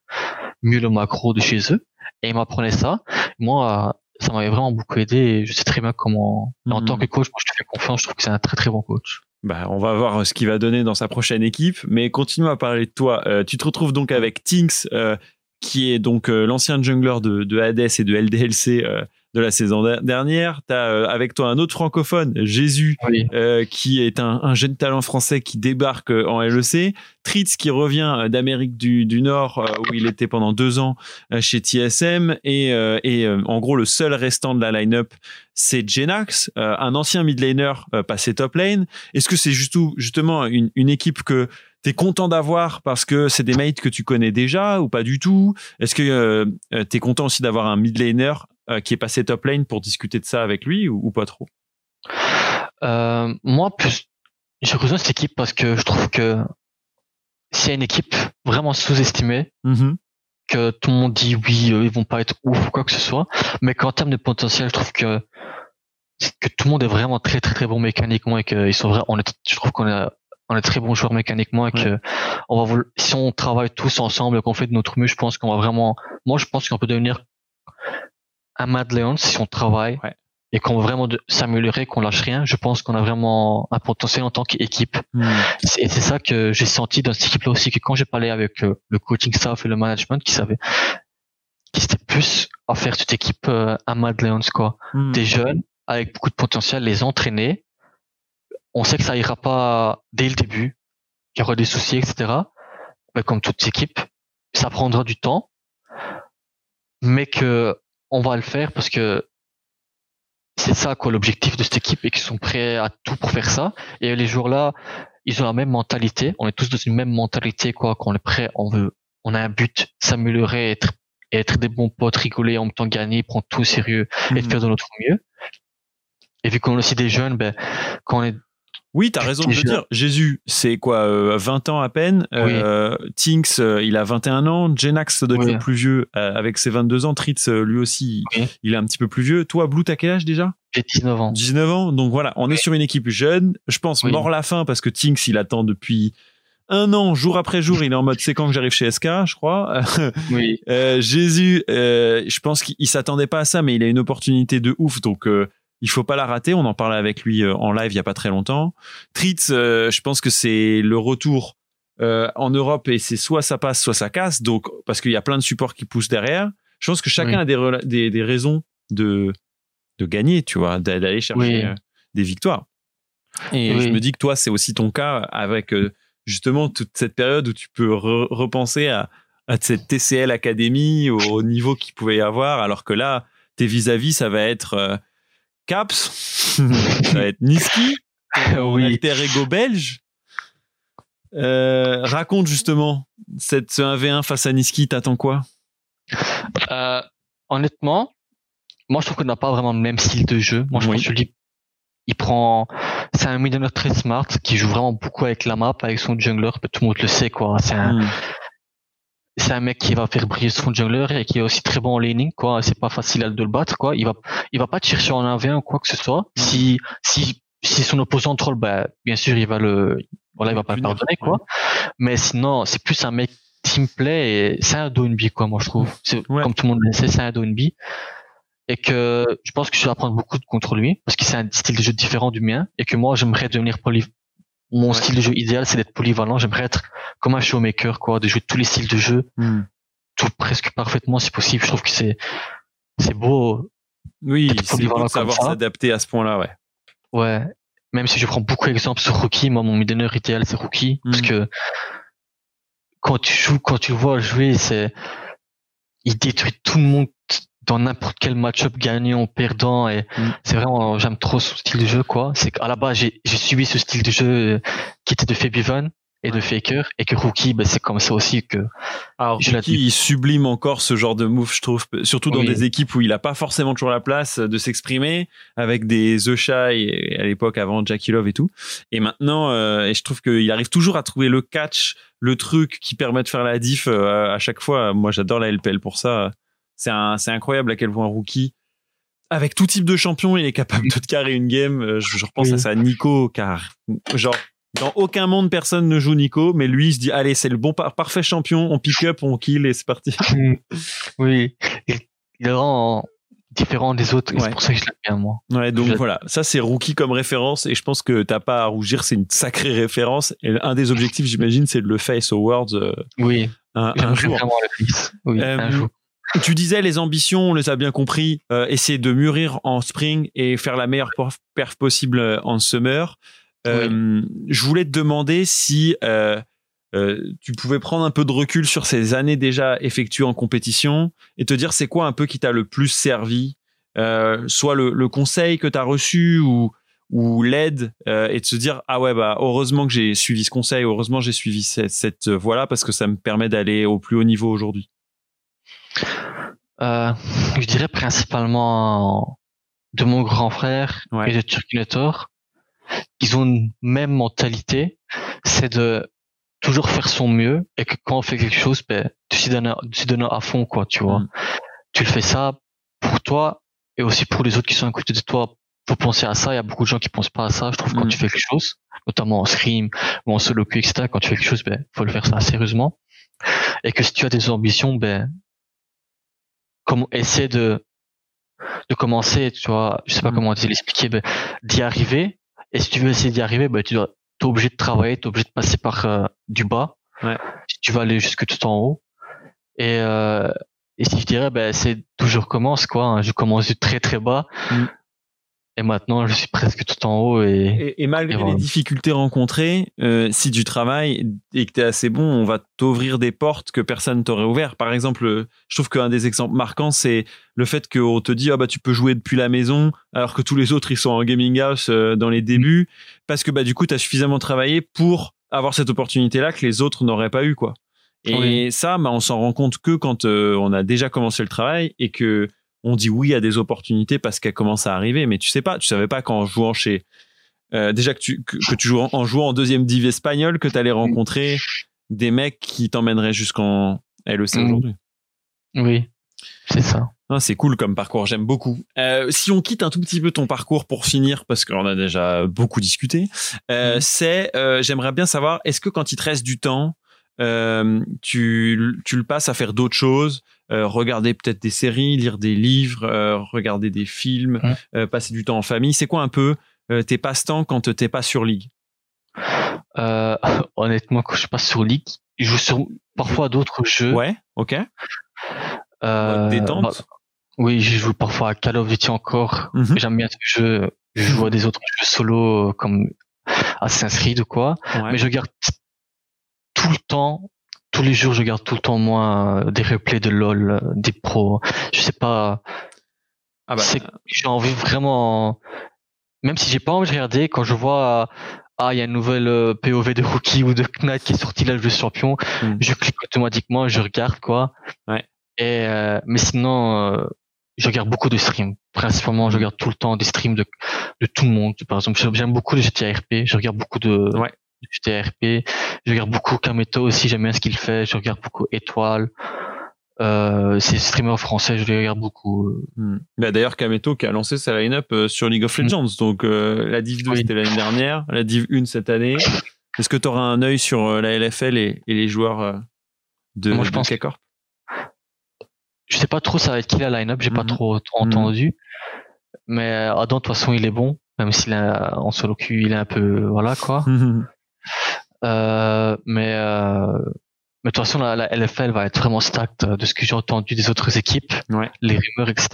mieux le macro de chez eux. Et il m'apprenait ça. Moi, euh, ça m'avait vraiment beaucoup aidé et je sais très bien comment, en Mhm. tant que coach, moi, je te fais confiance, je trouve que c'est un très très bon coach. Bah, on va voir ce qu'il va donner dans sa prochaine équipe. Mais continuons à parler de toi. Euh, tu te retrouves donc avec Tinks, euh, qui est donc euh, l'ancien jungler de, de Hades et de LDLC euh, de la saison der- dernière. Tu as avec toi un autre francophone, Jésus, Oui. euh, qui est un, un jeune talent français qui débarque euh, en LEC. Tritz qui revient euh, d'Amérique du, du Nord euh, où il était pendant deux ans euh, chez TSM et, euh, et euh, en gros le seul restant de la line-up c'est Jenax, euh, un ancien mid laner euh, passé top lane. Est-ce que c'est justement une, une équipe que tu es content d'avoir parce que c'est des mates que tu connais déjà ou pas du tout? Est-ce que euh, tu es content aussi d'avoir un mid laner euh, qui est passé top lane pour discuter de ça avec lui ou, ou pas trop? Euh, moi, plus, j'ai rejoint cette équipe parce que je trouve que c'est une équipe vraiment sous-estimée, que tout le monde dit oui, euh, ils vont pas être ouf ou quoi que ce soit, mais qu'en termes de potentiel, je trouve que que tout le monde est vraiment très très très bon mécaniquement et qu'ils sont vrais. On est, je trouve qu'on est on est très bons joueurs mécaniquement et que on va si on travaille tous ensemble et qu'on fait de notre mieux, je pense qu'on va vraiment. Moi, je pense qu'on peut devenir un Mad Lions si on travaille Ouais. et qu'on veut vraiment s'améliorer, qu'on lâche rien. Je pense qu'on a vraiment un potentiel en tant qu'équipe. C'est- Et c'est ça que j'ai senti dans cette équipe-là aussi, que quand j'ai parlé avec euh, le coaching staff et le management, qui savaient, qui c'était plus à faire cette équipe euh, un Mad Lions, quoi. Hmm. Des jeunes avec beaucoup de potentiel, les entraîner. On sait que ça ira pas dès le début, qu'il y aura des soucis, etc. Mais comme toute équipe, ça prendra du temps, mais que on va le faire parce que c'est ça quoi l'objectif de cette équipe et qu'ils sont prêts à tout pour faire ça. Et les jours là, ils ont la même mentalité. On est tous dans une même mentalité quoi. Qu'on est prêt, on veut, on a un but, s'améliorer, être, être des bons potes, rigoler en même temps gagner, prendre tout au sérieux et Mhm. faire de notre mieux. Et vu qu'on est aussi des jeunes, ben quand on est Oui, tu as raison de le dire. Jésus, c'est quoi, euh, 20 ans à peine? Euh, Tinks, euh, il a 21 ans. Oui. le plus vieux, euh, avec ses 22 ans. Tritz, euh, lui aussi, Oui. il est un petit peu plus vieux. Toi, Blue, t'as quel âge déjà? J'ai 19 ans. 19 ans. Donc voilà, on est sur une équipe jeune. Je pense mort la fin parce que Tinks, il attend depuis un an, jour après jour. Il est en mode c'est quand que j'arrive chez SK, je crois. Oui. Euh, Jésus, euh, je pense qu'il il s'attendait pas à ça, mais il a une opportunité de ouf, donc euh, il faut pas la rater. On en parlait avec lui euh, en live il y a pas très longtemps. Tritz, euh, je pense que c'est le retour euh, en Europe et c'est soit ça passe, soit ça casse. Donc parce qu'il y a plein de supports qui poussent derrière. Je pense que chacun Oui. a des, des, des raisons de de gagner, tu vois, d'a- d'aller chercher Oui. des victoires. Et Oui. je me dis que toi, c'est aussi ton cas avec justement toute cette période où tu peux re- repenser à, à cette TCL Academy au, au niveau qu'il pouvait y avoir, alors que là, tes vis-à-vis, ça va être Caps, ça va être Niski, Oui. alter ego belge. Euh, raconte justement cette, ce 1v1 face à Niski, t'attends quoi? Euh, honnêtement, moi je trouve qu'on n'a pas vraiment le même style de jeu. Moi je Oui. pense que il prend, c'est un millionnaire très smart qui joue vraiment beaucoup avec la map, avec son jungler. Tout le monde le sait quoi. C'est un, Hmm. C'est un mec qui va faire briller son jungler et qui est aussi très bon en laning quoi. C'est pas facile de le battre quoi. Il va, il va pas te chercher en 1v1 ou quoi que ce soit. Si, si, si son opposant troll, bah bien sûr il va le, voilà il va pas le pardonner quoi. Mais sinon c'est plus un mec team play et c'est un DoNB quoi moi je trouve. C'est Ouais. comme tout le monde le sait c'est un DoNB et que je pense que je vais apprendre beaucoup contre lui parce que c'est un style de jeu différent du mien et que moi j'aimerais devenir poly mon Ouais. style de jeu idéal c'est d'être polyvalent j'aimerais être comme un showmaker quoi de jouer tous les styles de jeu Hmm. tout presque parfaitement si possible je trouve que c'est c'est beau Oui, c'est beau polyvalent de savoir s'adapter à ce point-là, ouais. ouais même si je prends beaucoup d'exemples sur Rookie moi mon midlaner idéal c'est Rookie parce Mhm. que quand tu joues quand tu le vois jouer c'est il détruit tout le monde dans n'importe quel match-up gagnant perdant et Mhm. c'est vraiment j'aime trop son style de jeu quoi c'est qu'à la base j'ai j'ai suivi ce style de jeu euh, qui était de Fabivan et de Faker et que Rookie ben, c'est comme ça aussi que Alors, Je Rookie, il sublime encore ce genre de move, je trouve, surtout dans Oui. des équipes où il a pas forcément toujours la place de s'exprimer, avec des The Shy à l'époque avant Jackie Love et tout. Et maintenant, euh, et je trouve qu'il arrive toujours à trouver le catch, le truc qui permet de faire la diff euh, à chaque fois. Moi, j'adore la LPL pour ça. C'est incroyable à quel point Rookie, avec tout type de champion, il est capable de te carrer une game. Euh, Je, je repense Oui. à ça, Nico, car genre dans aucun monde, personne ne joue Nico, mais lui, il se dit, allez, c'est le bon par- parfait champion, on pick up, on kill et c'est parti. oui il, est vraiment différent des autres Ouais. c'est pour ça que je l'aime bien moi Ouais, donc Je- voilà, ça c'est Rookie comme référence et je pense que t'as pas à rougir, c'est une sacrée référence. Et un des objectifs, j'imagine, c'est de le face awards euh, oui un, jour. oui Euh, un jour Tu disais les ambitions, on les a bien compris, euh, essayer de mûrir en spring et faire la meilleure perf, possible euh, en summer. Euh, Je voulais te demander si euh, tu pouvais prendre un peu de recul sur ces années déjà effectuées en compétition et te dire c'est quoi un peu qui t'a le plus servi, soit le, le conseil que tu as reçu ou, ou l'aide et de se dire ah ouais bah heureusement que j'ai suivi ce conseil, heureusement que j'ai suivi cette, cette voie là parce que ça me permet d'aller au plus haut niveau aujourd'hui. Euh, je dirais principalement de mon grand frère Ouais. et de Turkinator. Ils ont une même mentalité, c'est de toujours faire son mieux et que quand on fait quelque chose, ben, tu s'y donnes, à- donnes fond, quoi, tu vois. Mm. Tu le fais ça pour toi et aussi pour les autres qui sont à côté de toi. Faut penser à ça. Il y a beaucoup de gens qui pensent pas à ça. Je trouve quand Mm. tu fais quelque chose, notamment en scrim ou en solo queue, etc. Quand tu fais quelque chose, ben, faut le faire ça sérieusement. Et que si tu as des ambitions, ben, comme essaie de de commencer, tu vois, je sais pas Mhm. comment te l'expliquer, ben, d'y arriver. Et si tu veux essayer d'y arriver, ben, tu dois, t'es obligé de travailler, t'es obligé de passer par euh, du bas. Ouais. Si tu vas aller jusque tout en haut. Et euh, et si je dirais, ben, c'est d'où je recommence, quoi. hein. Je commence du très très bas. Mhm. Et maintenant, je suis presque tout en haut et, Et, et malgré Et voilà. les difficultés rencontrées, euh, si tu travailles et que tu es assez bon, on va t'ouvrir des portes que personne t'aurait ouvert. Par exemple, je trouve qu'un des exemples marquants, c'est le fait qu'on te dit ah bah tu peux jouer depuis la maison alors que tous les autres ils sont en gaming house euh, dans les débuts parce que bah du coup tu as suffisamment travaillé pour avoir cette opportunité là que les autres n'auraient pas eu quoi. Et Oui. ça bah on s'en rend compte que quand euh, on a déjà commencé le travail et que on dit oui à des opportunités parce qu'elles commencent à arriver mais tu sais pas, tu savais pas qu'en jouant chez euh, déjà que tu, que, que tu joues en, en jouant en deuxième div espagnol, que tu allais rencontrer des mecs qui t'emmèneraient jusqu'en LEC Mm. aujourd'hui. oui, c'est ça. Ah, c'est cool comme parcours, j'aime beaucoup. Euh, si on quitte un tout petit peu ton parcours pour finir, parce qu'on a déjà beaucoup discuté, euh, Mm. c'est, j'aimerais bien savoir, est-ce que quand il te reste du temps, euh, tu, tu le passes à faire d'autres choses, euh, regarder peut-être des séries, lire des livres, euh, regarder des films, passer du temps en famille. C'est quoi un peu tes passe-temps quand t'es pas sur League? Euh, honnêtement, quand je passe sur League, je joue sur parfois d'autres jeux. Ouais, ok. Détente? bah, oui, je joue parfois à Call of Duty encore. Mhm. J'aime bien ce jeu. Je joue à des autres jeux solo comme Assassin's Creed ou quoi. Ouais. Mais je garde tout le temps, tous les jours, je garde tout le temps moi euh, des replays de LoL, euh, des pros. Je sais pas. Ah bah, c'est j'ai envie vraiment même si j'ai pas envie de regarder quand je vois ah il y a une nouvelle euh, POV de Rookie ou de Knight qui est sortie là je veux champion Mm. je clique automatiquement je regarde quoi Ouais. et euh, mais sinon euh, je regarde beaucoup de streams principalement je regarde tout le temps des streams de de tout le monde par exemple j'aime beaucoup le GTA RP je regarde beaucoup de Ouais. RP je regarde beaucoup Kameto aussi j'aime bien ce qu'il fait je regarde beaucoup Étoile euh, ces streamers français je les regarde beaucoup Hmm. Bah, D'ailleurs, Kameto qui a lancé sa line-up euh, sur League of Hmm. Legends. Donc, euh, la Div 2, Oui. c'était l'année dernière. La Div 1 cette année. Est-ce que tu auras un œil sur euh, la LFL et, et les joueurs de, Moi, je de pense- K-Corp? Je sais pas trop ça va être qui la line-up, j'ai pas Mhm. trop, trop entendu. Mais Adam, de toute façon, il est bon, même s'il en solo queue, il est un peu voilà quoi. Euh, mais euh, mais de toute façon, la, la LFL va être vraiment stacked euh, de ce que j'ai entendu des autres équipes, Ouais. les rumeurs, etc.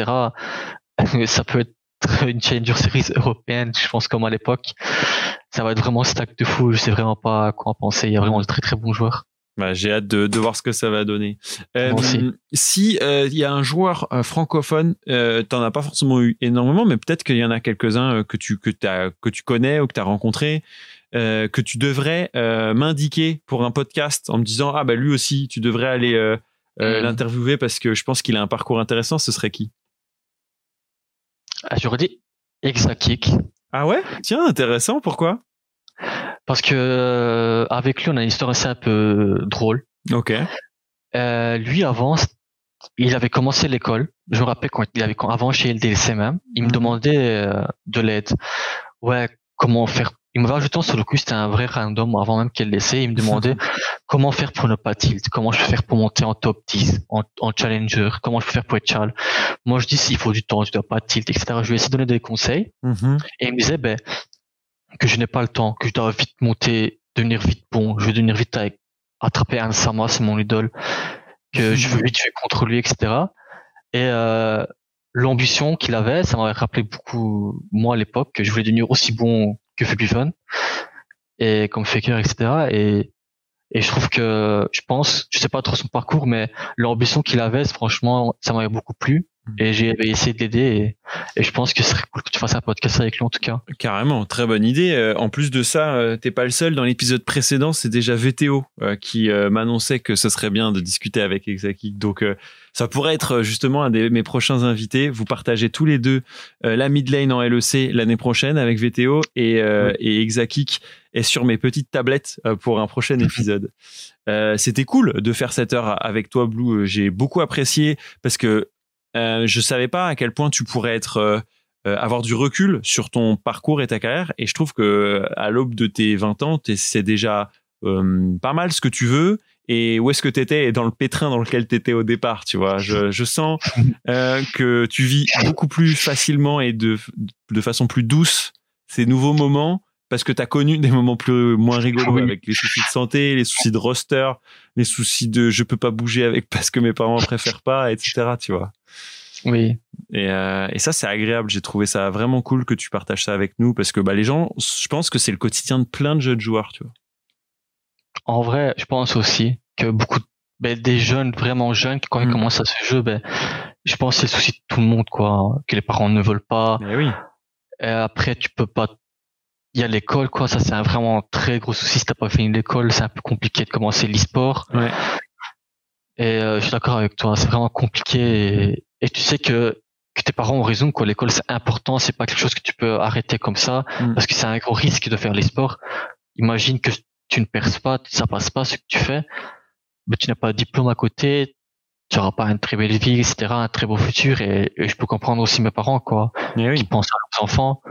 ça peut être une Challenger Series européenne, je pense comme à l'époque. Ça va être vraiment stacked de fou. Je sais vraiment pas quoi en penser. Il y a vraiment de très très bons joueurs. Bah, J'ai hâte de, de voir ce que ça va donner. Euh, si euh, il y a un joueur euh, francophone, t'en as pas forcément eu énormément, mais peut-être qu'il y en a quelques-uns que tu que que tu connais ou que tu as rencontré, euh, que tu devrais euh, m'indiquer pour un podcast en me disant ah bah lui aussi tu devrais aller euh, Mhm. l'interviewer parce que je pense qu'il a un parcours intéressant. Ce serait qui? Ah, J'aurais dit Exakick. Ah ouais? Tiens intéressant. Pourquoi? Parce que avec lui, on a une histoire assez un peu drôle. Ok. Lui, avant, il avait commencé l'école. Je me rappelle quand il avait avant chez LDLC même, il me Mhm. demandait de l'aide. Ouais, comment faire Il m'avait ajouté en solo queue, c'était un vrai random avant même qu'elle laissait. Il me demandait comment faire pour ne pas tilt, comment je peux faire pour monter en top 10, en, en challenger, comment je peux faire pour être chal. Moi, je dis s'il faut du temps, tu dois pas tilt, etc. Je lui ai essayé de donner des conseils. Mhm. Et il me disait ben, que je n'ai pas le temps, que je dois vite monter, devenir vite bon, je veux devenir vite avec, attraper un Sama, c'est mon idole, que je veux vite jouer contre lui, etc. Et euh, l'ambition qu'il avait, ça m'avait rappelé beaucoup, moi à l'époque, que je voulais devenir aussi bon que Fun et comme Faker, etc. Et, et je trouve que, je pense, je sais pas trop son parcours, mais l'ambition qu'il avait, franchement, ça m'avait beaucoup plu. Et j'ai essayé de l'aider et, et je pense que ce serait cool que tu fasses un podcast avec lui en tout cas. Carrément, très bonne idée. Euh, en plus de ça, euh, t'es pas le seul. Dans l'épisode précédent, c'est déjà VTO euh, qui m'annonçait que ce serait bien de discuter avec Exakik. Donc, ça pourrait être justement un de mes prochains invités. Vous partagez tous les deux la mid lane en LEC l'année prochaine avec VTO et, euh, et Exakik est sur mes petites tablettes pour un prochain épisode. Euh, C'était cool de faire cette heure avec toi, Blue. J'ai beaucoup apprécié parce que euh, je savais pas à quel point tu pourrais être euh, euh, avoir du recul sur ton parcours et ta carrière. Et je trouve que à l'aube de tes 20 ans, c'est déjà euh, pas mal ce que tu veux. Et où est-ce que tu étais et dans le pétrin dans lequel tu étais au départ, tu vois? Je, sens que tu vis beaucoup plus facilement et de, de façon plus douce ces nouveaux moments parce que tu as connu des moments plus moins rigolos Oui. avec les soucis de santé, les soucis de roster, les soucis de je peux pas bouger avec parce que mes parents préfèrent pas, etc. Tu vois. Oui. Et, euh, et ça, c'est agréable. J'ai trouvé ça vraiment cool que tu partages ça avec nous parce que bah, les gens, je pense que c'est le quotidien de plein de jeunes joueurs, tu vois. En vrai, je pense aussi que beaucoup de- ben, des jeunes, vraiment jeunes, quand ils Mm. commencent à ce jeu, ben, je pense que c'est le souci de tout le monde, quoi. Que les parents ne veulent pas. Mais oui. Et après, tu peux pas. Il y a l'école, quoi. Ça, c'est un vraiment très gros souci. Si t'as pas fini l'école, c'est un peu compliqué de commencer l'e-sport. Ouais. Et euh, je suis d'accord avec toi. C'est vraiment compliqué. Et, et tu sais que, que tes parents ont raison, quoi. L'école, c'est important. C'est pas quelque chose que tu peux arrêter comme ça. Mm. Parce que c'est un gros risque de faire l'e-sport. Imagine que tu ne perces pas, ça passe pas ce que tu fais. Mais tu n'as pas de diplôme à côté. Tu n'auras pas une très belle vie, etc., un très beau futur. Et, et je peux comprendre aussi mes parents, quoi Mais oui. qui pensent à leurs enfants.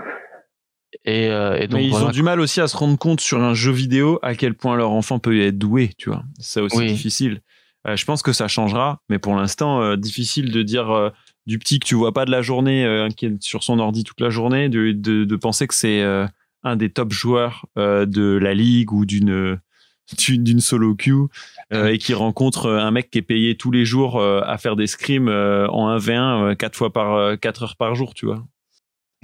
Et, euh, et donc Mais ils voilà. ont du mal aussi à se rendre compte sur un jeu vidéo à quel point leur enfant peut être doué, tu vois. C'est aussi Oui. difficile. Euh, je pense que ça changera, mais pour l'instant, euh, difficile de dire du petit que tu vois pas de la journée, qui est sur son ordi toute la journée, de, de, de penser que c'est un des top joueurs de la ligue ou d'une d'une solo queue euh, et qui rencontre un mec qui est payé tous les jours euh, à faire des scrims euh, en 1v1 euh, quatre fois par euh, quatre heures par jour, tu vois.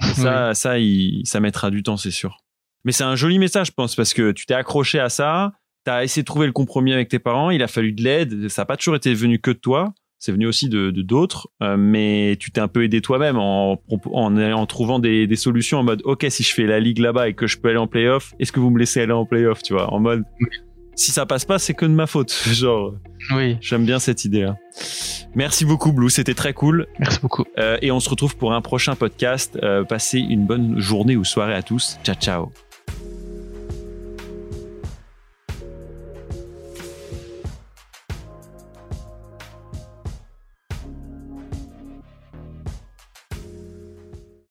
Et ça, ça, il, ça mettra du temps, c'est sûr. Mais c'est un joli message, je pense, parce que tu t'es accroché à ça, tu as essayé de trouver le compromis avec tes parents, il a fallu de l'aide, ça n'a pas toujours été venu que de toi, c'est venu aussi de d'autres, euh, mais tu t'es un peu aidé toi-même en, en, en trouvant des, des solutions en mode, ok, si je fais la ligue là-bas et que je peux aller en playoff, est-ce que vous me laissez aller en playoff, tu vois, en mode, si ça passe pas, c'est que de ma faute, genre. Oui, J'aime bien cette idée-là. Merci beaucoup, Blue. C'était très cool. merci beaucoup. Euh, et on se retrouve pour un prochain podcast. Euh, passez une bonne journée ou soirée à tous. Ciao, ciao.